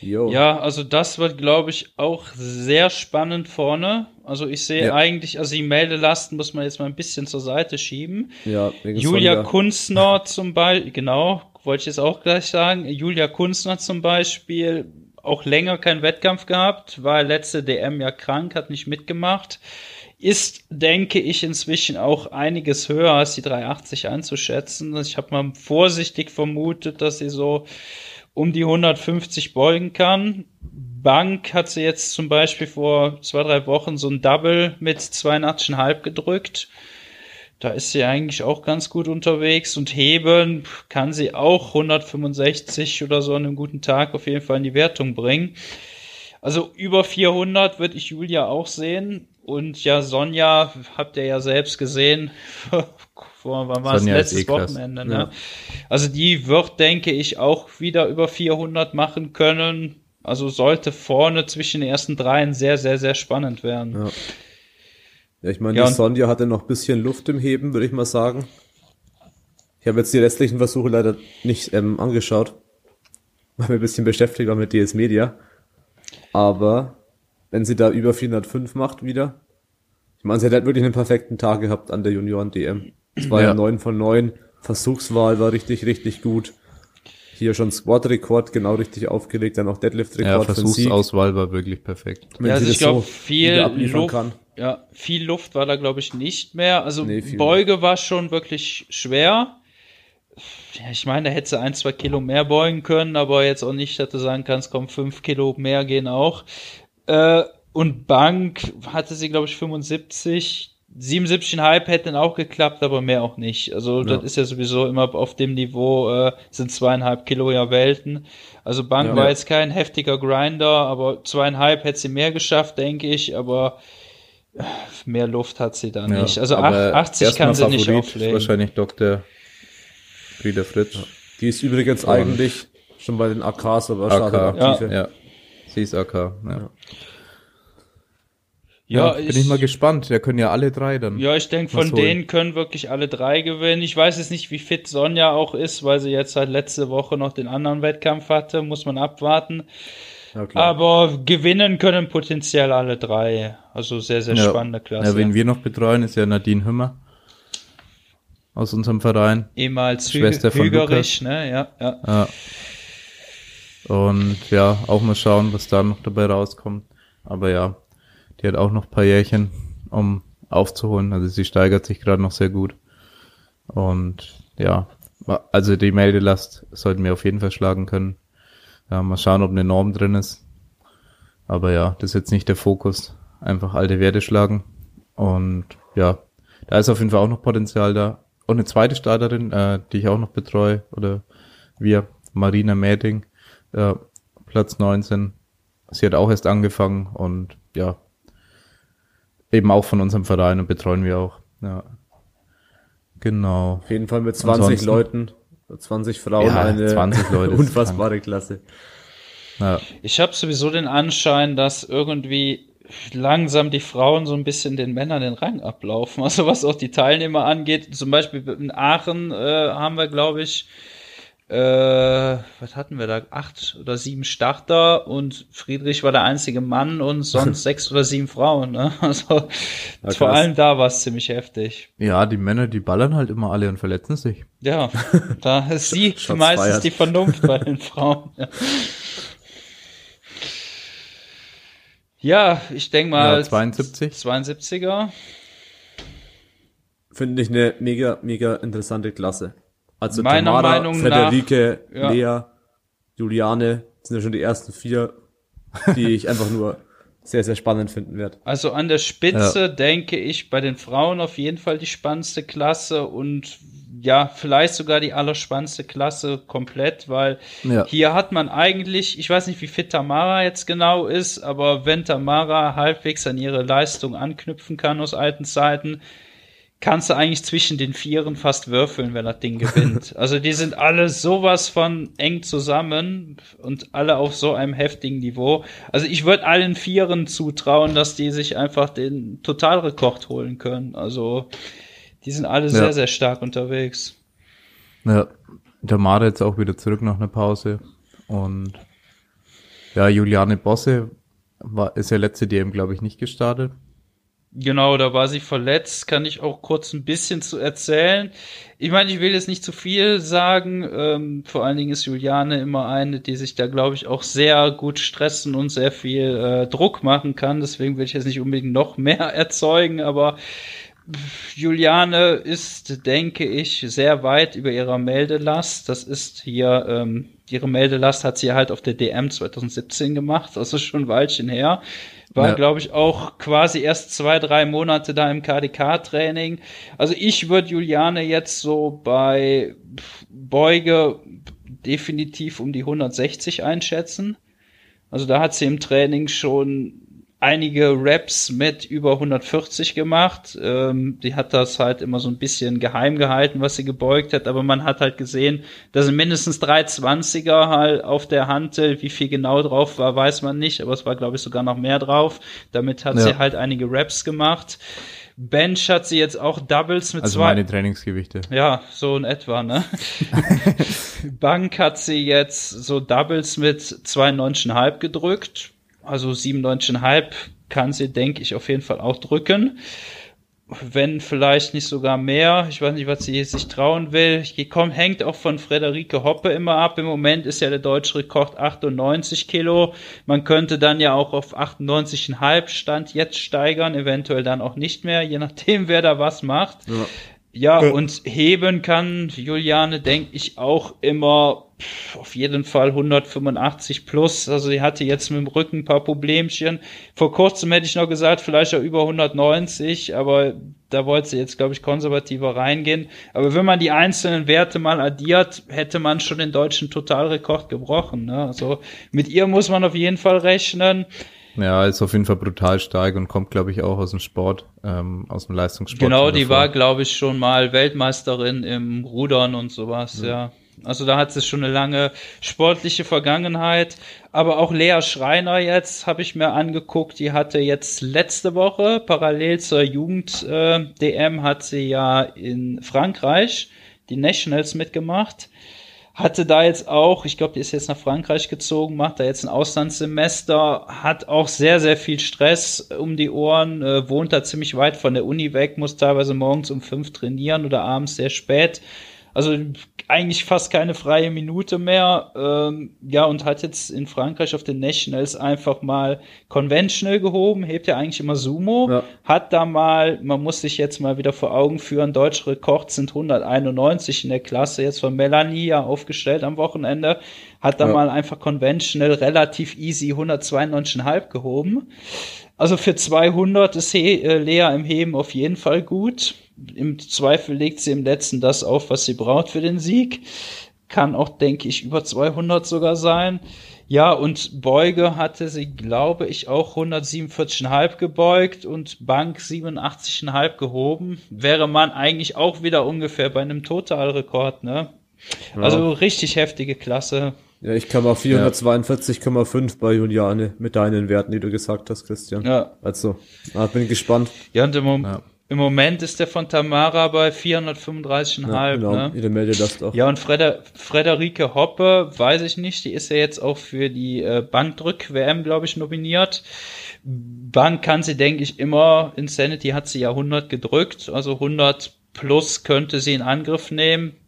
Speaker 1: Jo.
Speaker 3: Ja, also das wird, glaube ich, auch sehr spannend vorne. Also ich sehe
Speaker 1: Ja.
Speaker 3: eigentlich, also die Meldelasten muss man jetzt mal ein bisschen zur Seite schieben.
Speaker 1: ja
Speaker 3: Julia
Speaker 1: Sonja.
Speaker 3: Kunstner zum Beispiel, genau, wollte ich jetzt auch gleich sagen. Julia Kunstner zum Beispiel, auch länger keinen Wettkampf gehabt, war letzte DM ja krank, hat nicht mitgemacht. Ist, denke ich, inzwischen auch einiges höher als die 380 einzuschätzen. Ich habe mal vorsichtig vermutet, dass sie so um die 150 beugen kann. Bank hat sie jetzt zum Beispiel vor zwei, drei Wochen so ein Double mit 82,5 gedrückt. Da ist sie eigentlich auch ganz gut unterwegs und heben kann sie auch 165 oder so an einem guten Tag auf jeden Fall in die Wertung bringen. Also über 400 würde ich Julia auch sehen. Und ja, Sonja habt ihr ja selbst gesehen. Vor, wann war es?
Speaker 2: Sonja ist
Speaker 3: Letztes
Speaker 2: eh.
Speaker 3: Wochenende, ne?
Speaker 1: Ja.
Speaker 3: Also die wird, denke ich, auch wieder über 400 machen können. Also sollte vorne zwischen den ersten dreien sehr, sehr, sehr spannend werden.
Speaker 1: Ja. Ja, ich meine,
Speaker 3: Ja,
Speaker 1: die Sonja hatte noch ein bisschen Luft im Heben, würde ich mal sagen. Ich habe jetzt die restlichen Versuche leider nicht ähm, angeschaut, weil wir ein bisschen beschäftigt waren mit DS Media. Aber wenn sie da über 405 macht wieder, ich meine, sie hat halt wirklich einen perfekten Tag gehabt an der Junioren-DM. Es war ja
Speaker 2: Ja.
Speaker 1: 9 von 9, Versuchswahl war richtig, richtig gut. Hier schon Squad-Rekord genau richtig aufgelegt, dann auch
Speaker 2: Ja,
Speaker 1: Deadlift-Rekord Sieg.
Speaker 2: Versuchsauswahl war wirklich perfekt.
Speaker 1: Wenn
Speaker 3: Ja, also
Speaker 1: sie
Speaker 3: ich glaube,
Speaker 1: so
Speaker 3: viel Luft,
Speaker 1: kann.
Speaker 3: Ja, viel Luft war da, glaube ich, nicht mehr. Also
Speaker 1: Nee,
Speaker 3: Beuge war schon wirklich schwer. Ja, ich meine, da hätte sie ein, zwei Kilo mehr beugen können, aber jetzt auch nicht, dass du sagen kannst, komm, fünf Kilo mehr gehen auch. Äh, und Bank hatte sie, glaube ich, 75. 77,5 hätten auch geklappt, aber mehr auch nicht. Also
Speaker 1: Ja.
Speaker 3: das ist ja sowieso immer auf dem Niveau, äh, sind zweieinhalb Kilo ja Welten. Also Bank
Speaker 1: Ja.
Speaker 3: war jetzt kein heftiger Grinder, aber zweieinhalb hätte sie mehr geschafft, denke ich, aber mehr Luft hat sie da nicht. Also
Speaker 2: aber
Speaker 3: 80 kann sie
Speaker 2: erstmal
Speaker 3: nicht
Speaker 2: Favorit
Speaker 3: auflegen.
Speaker 2: Wahrscheinlich Dr. Frieda Fritz.
Speaker 1: Die ist übrigens
Speaker 2: Und-
Speaker 1: eigentlich schon bei den AKs, aber
Speaker 2: AK.
Speaker 1: aktive.
Speaker 2: Ja. Sie ist AK. Ja. Ja, ja bin ich, mal gespannt. Da können ja alle drei dann.
Speaker 3: Ja, ich denke, von denen können wirklich alle drei gewinnen. Ich weiß jetzt nicht, wie fit Sonja auch ist, weil sie jetzt halt letzte Woche noch den anderen Wettkampf hatte. Muss man abwarten. Aber gewinnen können potenziell alle drei. Also sehr, sehr ja. spannende Klasse.
Speaker 2: Ja, wen wir noch betreuen, ist ja Nadine Hümmer. Aus unserem Verein.
Speaker 3: Ehemals Schwester von Hügerich, ne? Ja, ja.
Speaker 2: ja. Und ja, auch mal schauen, was da noch dabei rauskommt. Aber ja, die hat auch noch ein paar Jährchen, um aufzuholen. Also sie steigert sich gerade noch sehr gut. Und ja, also die Meldelast sollten wir auf jeden Fall schlagen können. Ja, mal schauen, ob eine Norm drin ist. Aber ja, das ist jetzt nicht der Fokus. Einfach alte Werte schlagen. Und ja, da ist auf jeden Fall auch noch Potenzial da. Und eine zweite Starterin, äh, die ich auch noch betreue, oder wir, Marina Mäding, äh, Platz 19. Sie hat auch erst angefangen und ja, eben auch von unserem Verein und betreuen wir auch. Ja. Genau.
Speaker 1: Auf jeden Fall mit 20 Ansonsten, Leuten, 20 Frauen, ja, eine
Speaker 2: 20 Leute
Speaker 1: unfassbare Klasse.
Speaker 3: Ja. Ich habe sowieso den Anschein, dass irgendwie langsam die Frauen so ein bisschen den Männern den Rang ablaufen. Also was auch die Teilnehmer angeht. Zum Beispiel in Aachen äh, haben wir, glaube ich, äh, was hatten wir da? Acht oder sieben Starter und Friedrich war der einzige Mann und sonst sechs oder sieben Frauen. Ne? Also ja, vor allem da war es ziemlich heftig.
Speaker 2: Ja, die Männer, die ballern halt immer alle und verletzen sich.
Speaker 3: Ja, da ist sie meistens feiert. die Vernunft bei den Frauen. Ja. Ja, ich denke mal. Ja,
Speaker 2: 72.
Speaker 3: 72er.
Speaker 1: Finde ich eine mega, mega interessante Klasse. Also
Speaker 3: Meiner Tamara, Meinung
Speaker 1: Frederike,
Speaker 3: nach, ja.
Speaker 1: Lea, Juliane sind ja schon die ersten vier, die ich einfach nur sehr, sehr spannend finden werde.
Speaker 3: Also an der Spitze ja. denke ich bei den Frauen auf jeden Fall die spannendste Klasse und ja, vielleicht sogar die allerspannendste Klasse komplett, weil ja. hier hat man eigentlich, ich weiß nicht, wie fit Tamara jetzt genau ist, aber wenn Tamara halbwegs an ihre Leistung anknüpfen kann aus alten Zeiten, kannst du eigentlich zwischen den Vieren fast würfeln, wenn das Ding gewinnt. Also die sind alle sowas von eng zusammen und alle auf so einem heftigen Niveau. Also ich würde allen Vieren zutrauen, dass die sich einfach den Totalrekord holen können. Also die sind alle ja. sehr, sehr stark unterwegs.
Speaker 2: Ja, der Mare jetzt auch wieder zurück nach einer Pause. Und ja, Juliane Bosse war, ist ja letzte DM, glaube ich, nicht gestartet.
Speaker 3: Genau, da war sie verletzt, kann ich auch kurz ein bisschen zu erzählen. Ich meine, ich will jetzt nicht zu viel sagen. Ähm, vor allen Dingen ist Juliane immer eine, die sich da, glaube ich, auch sehr gut stressen und sehr viel äh, Druck machen kann. Deswegen will ich jetzt nicht unbedingt noch mehr erzeugen, aber Juliane ist, denke ich, sehr weit über ihrer Meldelast. Das ist hier, ähm, ihre Meldelast hat sie halt auf der DM 2017 gemacht, also schon ein Weilchen her. War, ja. glaube ich, auch quasi erst zwei, drei Monate da im KDK-Training. Also ich würde Juliane jetzt so bei Beuge definitiv um die 160 einschätzen. Also da hat sie im Training schon einige Raps mit über 140 gemacht. Ähm, die hat das halt immer so ein bisschen geheim gehalten, was sie gebeugt hat, aber man hat halt gesehen, dass sie mindestens 320er halt auf der Hantel, wie viel genau drauf war, weiß man nicht, aber es war glaube ich sogar noch mehr drauf. Damit hat ja. sie halt einige Raps gemacht. Bench hat sie jetzt auch Doubles mit
Speaker 2: also
Speaker 3: zwei.
Speaker 2: meine Trainingsgewichte.
Speaker 3: Ja, so in etwa, ne? Bank hat sie jetzt so Doubles mit 92,5 gedrückt also 97,5 kann sie, denke ich, auf jeden Fall auch drücken. Wenn vielleicht nicht sogar mehr. Ich weiß nicht, was sie sich trauen will. Komm, hängt auch von Frederike Hoppe immer ab. Im Moment ist ja der deutsche Rekord 98 Kilo. Man könnte dann ja auch auf 98,5 Stand jetzt steigern, eventuell dann auch nicht mehr, je nachdem, wer da was macht. Ja. Ja, ja, und heben kann Juliane, denke ich, auch immer auf jeden Fall 185 plus. Also sie hatte jetzt mit dem Rücken ein paar Problemchen. Vor kurzem hätte ich noch gesagt, vielleicht auch über 190, aber da wollte sie jetzt, glaube ich, konservativer reingehen. Aber wenn man die einzelnen Werte mal addiert, hätte man schon den deutschen Totalrekord gebrochen. Ne? Also mit ihr muss man auf jeden Fall rechnen.
Speaker 2: Ja, ist auf jeden Fall brutal stark und kommt, glaube ich, auch aus dem Sport, ähm, aus dem Leistungssport.
Speaker 3: Genau, die war, glaube ich, schon mal Weltmeisterin im Rudern und sowas, ja. ja. Also da hat sie schon eine lange sportliche Vergangenheit. Aber auch Lea Schreiner jetzt habe ich mir angeguckt. Die hatte jetzt letzte Woche parallel zur Jugend-DM äh, hat sie ja in Frankreich die Nationals mitgemacht hatte da jetzt auch, ich glaube, die ist jetzt nach Frankreich gezogen, macht da jetzt ein Auslandssemester, hat auch sehr, sehr viel Stress um die Ohren, äh, wohnt da ziemlich weit von der Uni weg, muss teilweise morgens um fünf trainieren oder abends sehr spät. Also eigentlich fast keine freie Minute mehr. Ähm, ja, und hat jetzt in Frankreich auf den Nationals einfach mal Conventional gehoben, hebt ja eigentlich immer Sumo. Ja. Hat da mal, man muss sich jetzt mal wieder vor Augen führen, deutsche Rekord sind 191 in der Klasse, jetzt von Melanie ja aufgestellt am Wochenende. Hat da ja. mal einfach Conventional relativ easy 192,5 gehoben. Also für 200 ist äh, Lea im Heben auf jeden Fall gut im Zweifel legt sie im letzten das auf, was sie braucht für den Sieg. Kann auch, denke ich, über 200 sogar sein. Ja, und Beuge hatte sie, glaube ich, auch 147,5 gebeugt und Bank 87,5 gehoben. Wäre man eigentlich auch wieder ungefähr bei einem Totalrekord, ne? Ja. Also richtig heftige Klasse.
Speaker 1: Ja, ich kam auf 442,5 ja. bei Juliane mit deinen Werten, die du gesagt hast, Christian. Ja. Also, da bin ich gespannt.
Speaker 3: Ja, und im, ja. Im Moment ist der von Tamara bei 435,5. Ja, genau, ne?
Speaker 1: ihr meldet das doch.
Speaker 3: Ja, und Freder Frederike Hoppe, weiß ich nicht, die ist ja jetzt auch für die äh, Bankdrück-WM, glaube ich, nominiert. Bank kann sie, denke ich, immer, Insanity hat sie ja 100 gedrückt, also 100 plus könnte sie in Angriff nehmen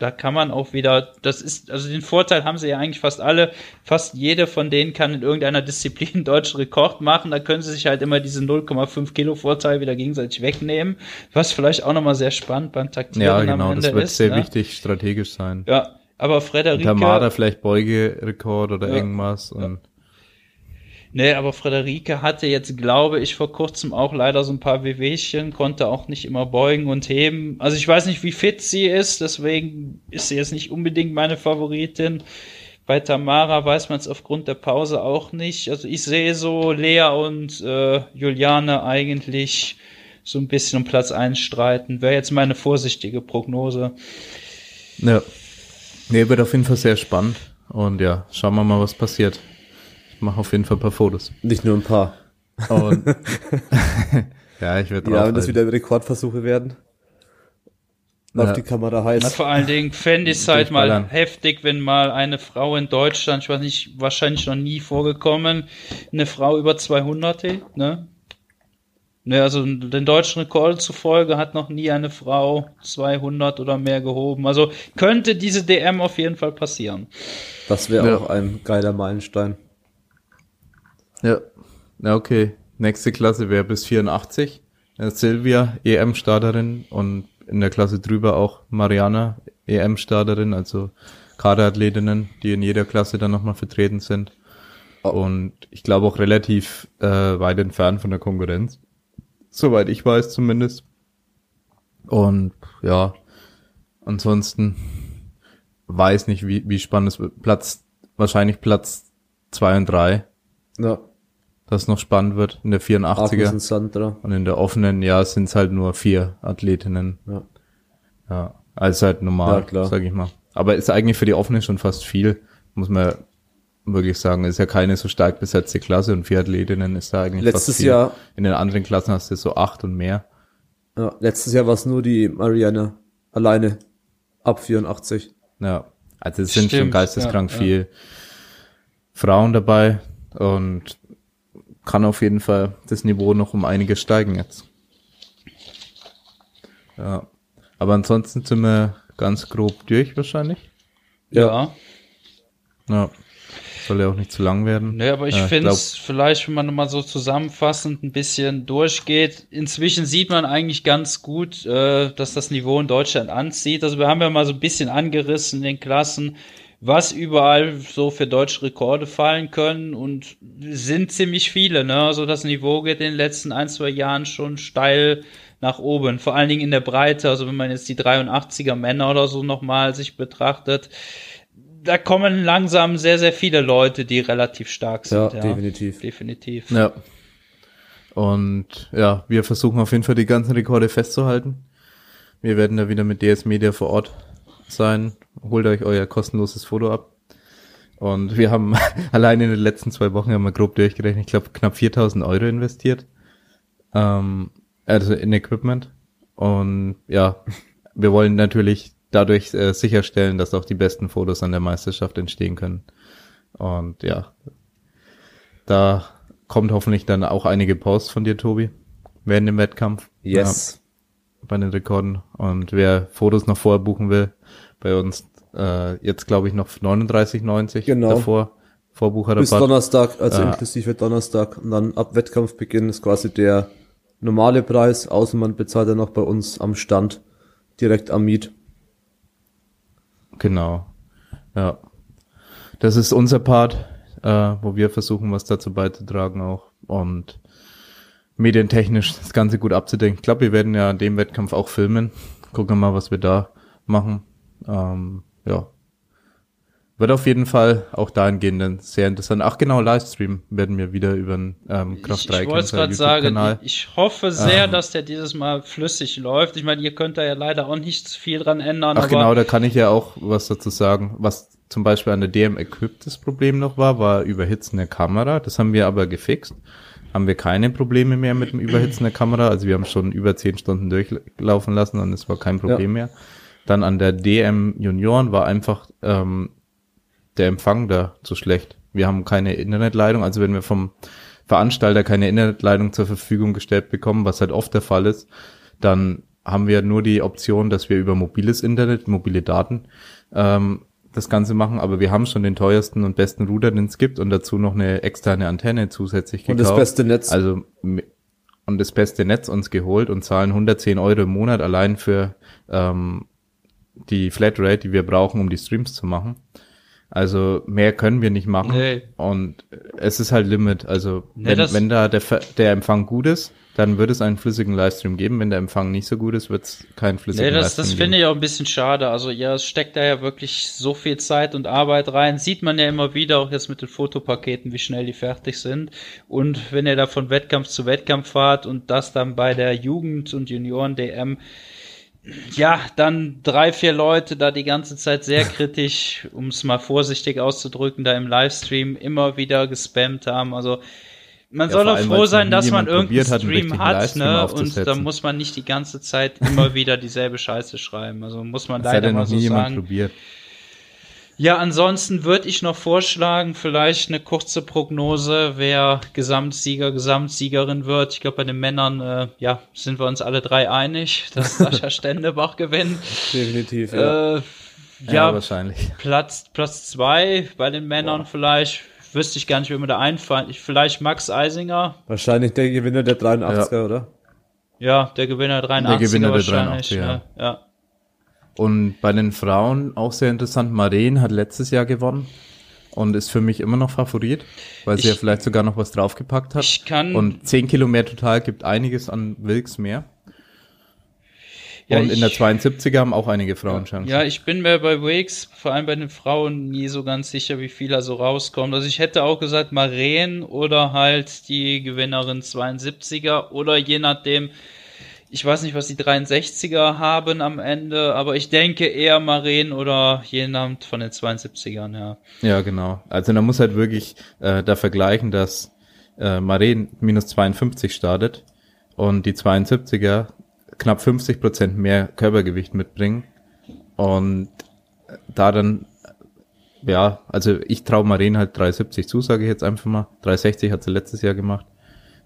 Speaker 3: da kann man auch wieder, das ist, also den Vorteil haben sie ja eigentlich fast alle, fast jede von denen kann in irgendeiner Disziplin einen deutschen Rekord machen, da können sie sich halt immer diese 0,5 Kilo Vorteil wieder gegenseitig wegnehmen, was vielleicht auch nochmal sehr spannend beim Taktieren
Speaker 2: ja, genau, das wird ist, sehr ne? wichtig strategisch sein.
Speaker 3: Ja, aber Frederike.
Speaker 2: Tamara vielleicht Beugerekord oder ja, irgendwas und ja.
Speaker 3: Nee, aber Frederike hatte jetzt, glaube ich, vor kurzem auch leider so ein paar Wehwehchen, konnte auch nicht immer beugen und heben. Also ich weiß nicht, wie fit sie ist, deswegen ist sie jetzt nicht unbedingt meine Favoritin. Bei Tamara weiß man es aufgrund der Pause auch nicht. Also ich sehe so Lea und äh, Juliane eigentlich so ein bisschen um Platz einstreiten. Wäre jetzt meine vorsichtige Prognose.
Speaker 2: Ja. Nee, wird auf jeden Fall sehr spannend. Und ja, schauen wir mal, was passiert mache auf jeden Fall ein paar Fotos.
Speaker 1: Nicht nur ein paar.
Speaker 2: Und ja, ich werde
Speaker 1: Ja, wenn das wieder Rekordversuche werden. Auf ja. die Kamera heiß. Na,
Speaker 3: vor allen Dingen fände ich es halt mal heftig, wenn mal eine Frau in Deutschland, ich weiß nicht, wahrscheinlich noch nie vorgekommen, eine Frau über 200, ne? Ne, also den deutschen Rekord zufolge hat noch nie eine Frau 200 oder mehr gehoben. Also könnte diese DM auf jeden Fall passieren.
Speaker 1: Das wäre ja. auch ein geiler Meilenstein.
Speaker 2: Ja. Na, okay. Nächste Klasse wäre bis 84. Äh, Silvia, EM-Starterin und in der Klasse drüber auch Mariana, EM-Starterin, also Kaderathletinnen, die in jeder Klasse dann nochmal vertreten sind. Oh. Und ich glaube auch relativ äh, weit entfernt von der Konkurrenz. Soweit ich weiß zumindest. Und ja, ansonsten weiß nicht, wie, wie spannend es wird. Platz, wahrscheinlich Platz zwei und drei. Ja das noch spannend wird in der 84er. Und in der offenen, ja, sind es halt nur vier Athletinnen. Ja. Ja, also halt normal, ja, sag ich mal. Aber ist eigentlich für die offene schon fast viel, muss man wirklich sagen. Ist ja keine so stark besetzte Klasse und vier Athletinnen ist da eigentlich
Speaker 1: letztes fast viel. Jahr
Speaker 2: In den anderen Klassen hast du so acht und mehr.
Speaker 1: Ja, letztes Jahr war es nur die Marianne alleine ab 84.
Speaker 2: Ja, also es sind Stimmt, schon geisteskrank ja, viel. Frauen dabei und kann auf jeden Fall das Niveau noch um einiges steigen jetzt. Ja. Aber ansonsten sind wir ganz grob durch wahrscheinlich.
Speaker 3: Ja.
Speaker 2: Ja. Soll ja auch nicht zu lang werden.
Speaker 3: Nee, aber ich ja, finde es vielleicht, wenn man nochmal so zusammenfassend ein bisschen durchgeht, inzwischen sieht man eigentlich ganz gut, äh, dass das Niveau in Deutschland anzieht. Also wir haben ja mal so ein bisschen angerissen in den Klassen, was überall so für deutsche Rekorde fallen können und sind ziemlich viele. Ne? Also das Niveau geht in den letzten ein, zwei Jahren schon steil nach oben. Vor allen Dingen in der Breite. Also wenn man jetzt die 83er Männer oder so nochmal sich betrachtet, da kommen langsam sehr, sehr viele Leute, die relativ stark sind.
Speaker 1: Ja, ja. definitiv.
Speaker 3: Definitiv.
Speaker 2: Ja. Und ja, wir versuchen auf jeden Fall die ganzen Rekorde festzuhalten. Wir werden da wieder mit DS Media vor Ort sein holt euch euer kostenloses Foto ab. Und wir haben allein in den letzten zwei Wochen haben wir grob durchgerechnet, ich glaube knapp 4000 Euro investiert. Ähm, also in Equipment. Und ja, wir wollen natürlich dadurch äh, sicherstellen, dass auch die besten Fotos an der Meisterschaft entstehen können. Und ja, da kommt hoffentlich dann auch einige Posts von dir, Tobi, während dem Wettkampf.
Speaker 1: Yes.
Speaker 2: Ja, bei den Rekorden. Und wer Fotos noch vorher buchen will, bei uns äh, jetzt glaube ich noch 39,90
Speaker 1: Genau.
Speaker 2: davor. Vorbucherrabatt.
Speaker 1: Bis Donnerstag, also
Speaker 2: Ja.
Speaker 1: inklusive Donnerstag. Und dann ab Wettkampfbeginn ist quasi der normale Preis, außer man bezahlt dann noch bei uns am Stand direkt am Miet.
Speaker 2: Genau. Ja. Das ist unser Part, äh, wo wir versuchen, was dazu beizutragen auch. Und medientechnisch das Ganze gut abzudenken. Ich glaube, wir werden ja dem Wettkampf auch filmen. Gucken wir mal, was wir da machen. Ähm, ja. Wird auf jeden Fall auch dahingehend dann sehr interessant. Ach genau, Livestream werden wir wieder über den ähm, Kraft
Speaker 3: Ich,
Speaker 2: 3
Speaker 3: ich wollte es gerade sagen, ich hoffe sehr, dass der dieses Mal flüssig läuft. Ich meine, ihr könnt da ja leider auch nicht viel dran ändern.
Speaker 2: Ach genau, da kann ich ja auch was dazu sagen. Was zum Beispiel an der DM Equip das Problem noch war, war Überhitzen der Kamera. Das haben wir aber gefixt. Haben wir keine Probleme mehr mit dem Überhitzen der Kamera. Also wir haben schon über zehn Stunden durchlaufen lassen und es war kein Problem mehr. Dann an der DM Junioren war einfach ähm, der Empfang da zu schlecht. Wir haben keine Internetleitung, also wenn wir vom Veranstalter keine Internetleitung zur Verfügung gestellt bekommen, was halt oft der Fall ist, dann haben wir nur die Option, dass wir über mobiles Internet, mobile Daten ähm, das Ganze machen, aber wir haben schon den teuersten und besten Router, den es gibt und dazu noch eine externe Antenne zusätzlich
Speaker 1: Und
Speaker 2: gekauft.
Speaker 1: das beste Netz.
Speaker 2: Also und das beste Netz uns geholt und zahlen 110 Euro im Monat allein für ähm, die Flatrate, die wir brauchen, um die Streams zu machen. Also mehr können wir nicht machen.
Speaker 3: Nee.
Speaker 2: Und es ist halt Limit. Also
Speaker 3: Nee,
Speaker 2: wenn, wenn da der, der Empfang gut ist, dann wird es einen flüssigen Livestream geben. Wenn der Empfang nicht so gut ist, wird es keinen flüssigen
Speaker 3: Nee, das,
Speaker 2: Livestream
Speaker 3: das
Speaker 2: geben.
Speaker 3: finde ich auch ein bisschen schade. Also ja, es steckt da ja wirklich so viel Zeit und Arbeit rein. Sieht man ja immer wieder, auch jetzt mit den Fotopaketen, wie schnell die fertig sind. Und wenn ihr da von Wettkampf zu Wettkampf fahrt und das dann bei der Jugend- und Junioren-DM, ja, dann drei, vier Leute da die ganze Zeit sehr kritisch, um es mal vorsichtig auszudrücken, da im Livestream immer wieder gespammt haben. Also man
Speaker 2: Ja,
Speaker 3: soll doch
Speaker 2: allem,
Speaker 3: froh sein, dass man irgendeinen
Speaker 2: hat,
Speaker 3: Stream hat,
Speaker 2: Livestream
Speaker 3: ne? Und da muss man nicht die ganze Zeit immer wieder dieselbe Scheiße schreiben. Also muss man
Speaker 2: Das hat
Speaker 3: leider
Speaker 2: ja
Speaker 3: mal
Speaker 2: noch
Speaker 3: so
Speaker 2: nie jemand
Speaker 3: sagen.
Speaker 2: probiert.
Speaker 3: Ja, ansonsten würde ich noch vorschlagen, vielleicht eine kurze Prognose, wer Gesamtsieger, Gesamtsiegerin wird. Ich glaube, bei den Männern, äh, ja, sind wir uns alle drei einig, dass Sascha Stendebach gewinnt.
Speaker 1: Definitiv,
Speaker 3: Äh,
Speaker 2: Ja,
Speaker 3: ja,
Speaker 2: wahrscheinlich.
Speaker 3: Platz, Platz zwei bei den Männern vielleicht. Wüsste ich gar nicht, wie mir da einfallen. Ich, vielleicht Max Eisinger.
Speaker 1: Wahrscheinlich der Gewinner der 83er, oder?
Speaker 3: Ja, der Gewinner 83
Speaker 2: Gewinner der
Speaker 3: wahrscheinlich.
Speaker 2: 83er,
Speaker 3: ja. ja.
Speaker 2: Und bei den Frauen auch sehr interessant. Maren hat letztes Jahr gewonnen und ist für mich immer noch Favorit, weil sie
Speaker 3: Ich-
Speaker 2: ja vielleicht sogar noch was draufgepackt hat.
Speaker 3: Ich kann-
Speaker 2: Und 10 Kilo mehr total gibt einiges an Wilks mehr.
Speaker 3: Ja,
Speaker 2: und in
Speaker 3: ich-
Speaker 2: der 72er haben auch einige Frauen Chancen.
Speaker 3: Ja, ich bin mir bei Wakes, vor allem bei den Frauen, nie so ganz sicher, wie viel da so rauskommt. Also ich hätte auch gesagt Maren oder halt die Gewinnerin 72er oder je nachdem, ich weiß nicht, was die 63er haben am Ende, aber ich denke eher Maren oder jemand von den 72ern, ja.
Speaker 2: Ja, genau. Also man muss halt wirklich äh, da vergleichen, dass äh, Maren minus 52 startet und die 72er knapp 50 Prozent mehr Körpergewicht mitbringen und da dann ja, also ich traue Maren halt 370 zu, sage ich jetzt einfach mal. 360 hat sie letztes Jahr gemacht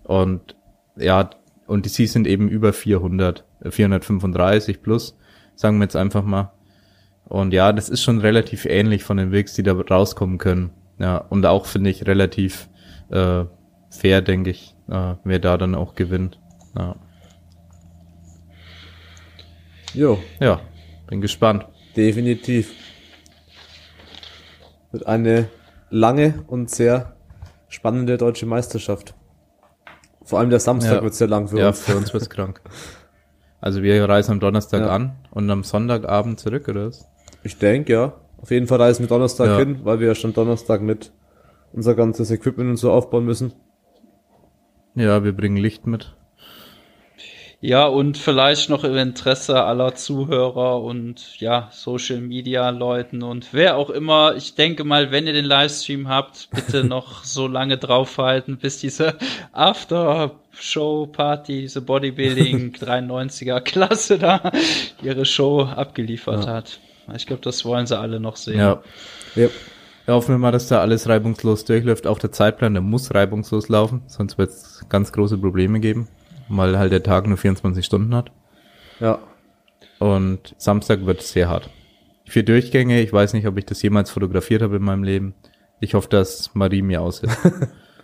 Speaker 2: und ja, und die sie sind eben über 400, äh, 435 plus, sagen wir jetzt einfach mal. Und ja, das ist schon relativ ähnlich von den Wigs, die da rauskommen können. Ja, und auch finde ich relativ äh, fair, denke ich, äh, wer da dann auch gewinnt. Ja.
Speaker 1: Jo,
Speaker 2: ja, bin gespannt.
Speaker 1: definitiv. Wird eine lange und sehr spannende deutsche Meisterschaft. Vor allem der Samstag
Speaker 2: Ja.
Speaker 1: wird sehr lang für
Speaker 2: ja,
Speaker 1: uns.
Speaker 2: für uns wird's krank. Also wir reisen am Donnerstag
Speaker 1: Ja.
Speaker 2: an und am Sonntagabend zurück, oder was?
Speaker 1: Ich denke, ja. Auf jeden Fall reisen wir Donnerstag
Speaker 2: Ja.
Speaker 1: hin, weil wir ja schon Donnerstag mit unser ganzes Equipment und so aufbauen müssen.
Speaker 2: Ja, wir bringen Licht mit.
Speaker 3: Ja, und vielleicht noch im Interesse aller Zuhörer und ja, Social Media Leuten und wer auch immer. Ich denke mal, wenn ihr den Livestream habt, bitte noch so lange draufhalten, bis diese After-Show-Party, diese Bodybuilding 93er Klasse da ihre Show abgeliefert ja. hat. Ich glaube, das wollen sie alle noch sehen.
Speaker 2: Ja. ja. Wir hoffen wir mal, dass da alles reibungslos durchläuft. Auch der Zeitplan, der muss reibungslos laufen, sonst wird es ganz große Probleme geben, weil halt der Tag nur 24 Stunden hat.
Speaker 1: Ja.
Speaker 2: Und Samstag wird sehr hart. Vier Durchgänge, ich weiß nicht, ob ich das jemals fotografiert habe in meinem Leben. Ich hoffe, dass Marie mir aushilft.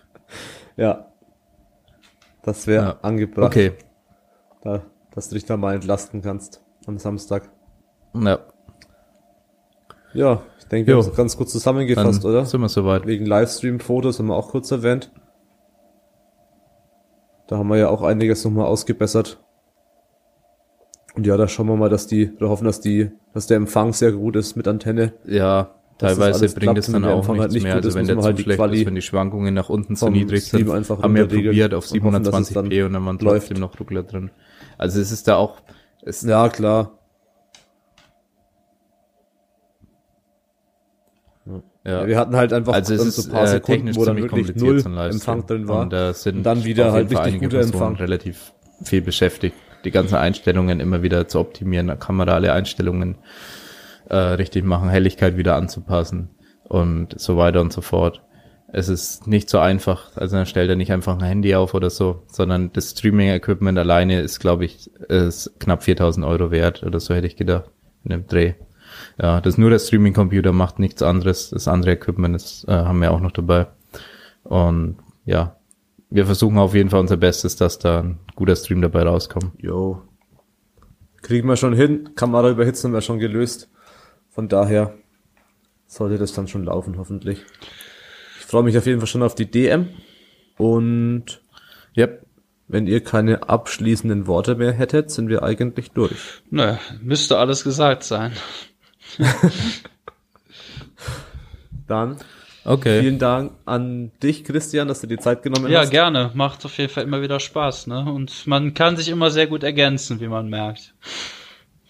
Speaker 1: ja. Das wäre ja. angebracht.
Speaker 2: Okay.
Speaker 1: Da, dass du dich da mal entlasten kannst am Samstag.
Speaker 2: Ja.
Speaker 1: Ja, ich denke, wir haben es ganz kurz zusammengefasst,
Speaker 2: Dann
Speaker 1: oder?
Speaker 2: Sind wir soweit.
Speaker 1: Wegen Livestream-Fotos haben wir auch kurz erwähnt. Da haben wir ja auch einiges nochmal ausgebessert. Und ja, da schauen wir mal, dass die, wir hoffen, dass die, dass der Empfang sehr gut ist mit Antenne.
Speaker 2: Ja, teilweise bringt es dann auch nichts halt nicht mehr. Also wenn der zu halt schlecht Quali ist, wenn die Schwankungen nach unten zu niedrig sind, haben wir probiert auf 720p und dann waren trotzdem noch Ruckler drin. Also es ist da auch,
Speaker 1: es ja, klar. Ja. Wir hatten halt einfach
Speaker 2: also es ist, so ein paar äh, Sekunden, wo dann wirklich null
Speaker 1: Empfang drin war.
Speaker 2: Und, äh, sind
Speaker 1: und dann wieder halt richtig guter Empfang.
Speaker 2: relativ viel beschäftigt, die ganzen Einstellungen immer wieder zu optimieren, kamerale Einstellungen äh, richtig machen, Helligkeit wieder anzupassen und so weiter und so fort. Es ist nicht so einfach, also dann stellt er nicht einfach ein Handy auf oder so, sondern das Streaming-Equipment alleine ist, glaube ich, ist knapp 4000 Euro wert oder so hätte ich gedacht in dem Dreh. Ja, das nur der Streaming-Computer macht nichts anderes. Das andere Equipment ist, äh, haben wir auch noch dabei. Und ja, wir versuchen auf jeden Fall unser Bestes, dass da ein guter Stream dabei rauskommt.
Speaker 1: Jo. Kriegen wir schon hin. Kamera überhitzen haben wir schon gelöst. Von daher sollte das dann schon laufen, hoffentlich. Ich freue mich auf jeden Fall schon auf die DM. Und ja, wenn ihr keine abschließenden Worte mehr hättet, sind wir eigentlich durch.
Speaker 3: Nö, müsste alles gesagt sein.
Speaker 1: Dann okay. vielen Dank an dich, Christian, dass du die Zeit genommen
Speaker 3: ja,
Speaker 1: hast.
Speaker 3: Ja, gerne. Macht auf jeden Fall immer wieder Spaß. Ne? Und man kann sich immer sehr gut ergänzen, wie man merkt.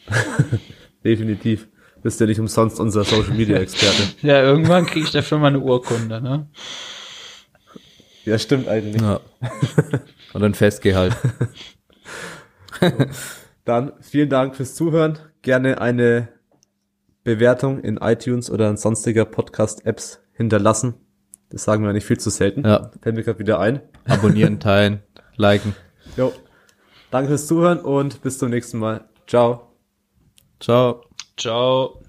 Speaker 1: Definitiv. Bist ja nicht umsonst unser Social Media Experte.
Speaker 3: ja, irgendwann kriege ich dafür mal eine Urkunde, ne?
Speaker 1: Ja, stimmt eigentlich. Ja.
Speaker 2: Und ein Festgehalt.
Speaker 1: Dann vielen Dank fürs Zuhören. Gerne eine Bewertung in iTunes oder in sonstiger Podcast-Apps hinterlassen. Das sagen wir nicht viel zu selten.
Speaker 2: Ja.
Speaker 1: Fällt mir gerade wieder ein.
Speaker 2: Abonnieren, teilen, liken.
Speaker 1: Jo. Danke fürs Zuhören und bis zum nächsten Mal. Ciao.
Speaker 2: Ciao.
Speaker 3: Ciao.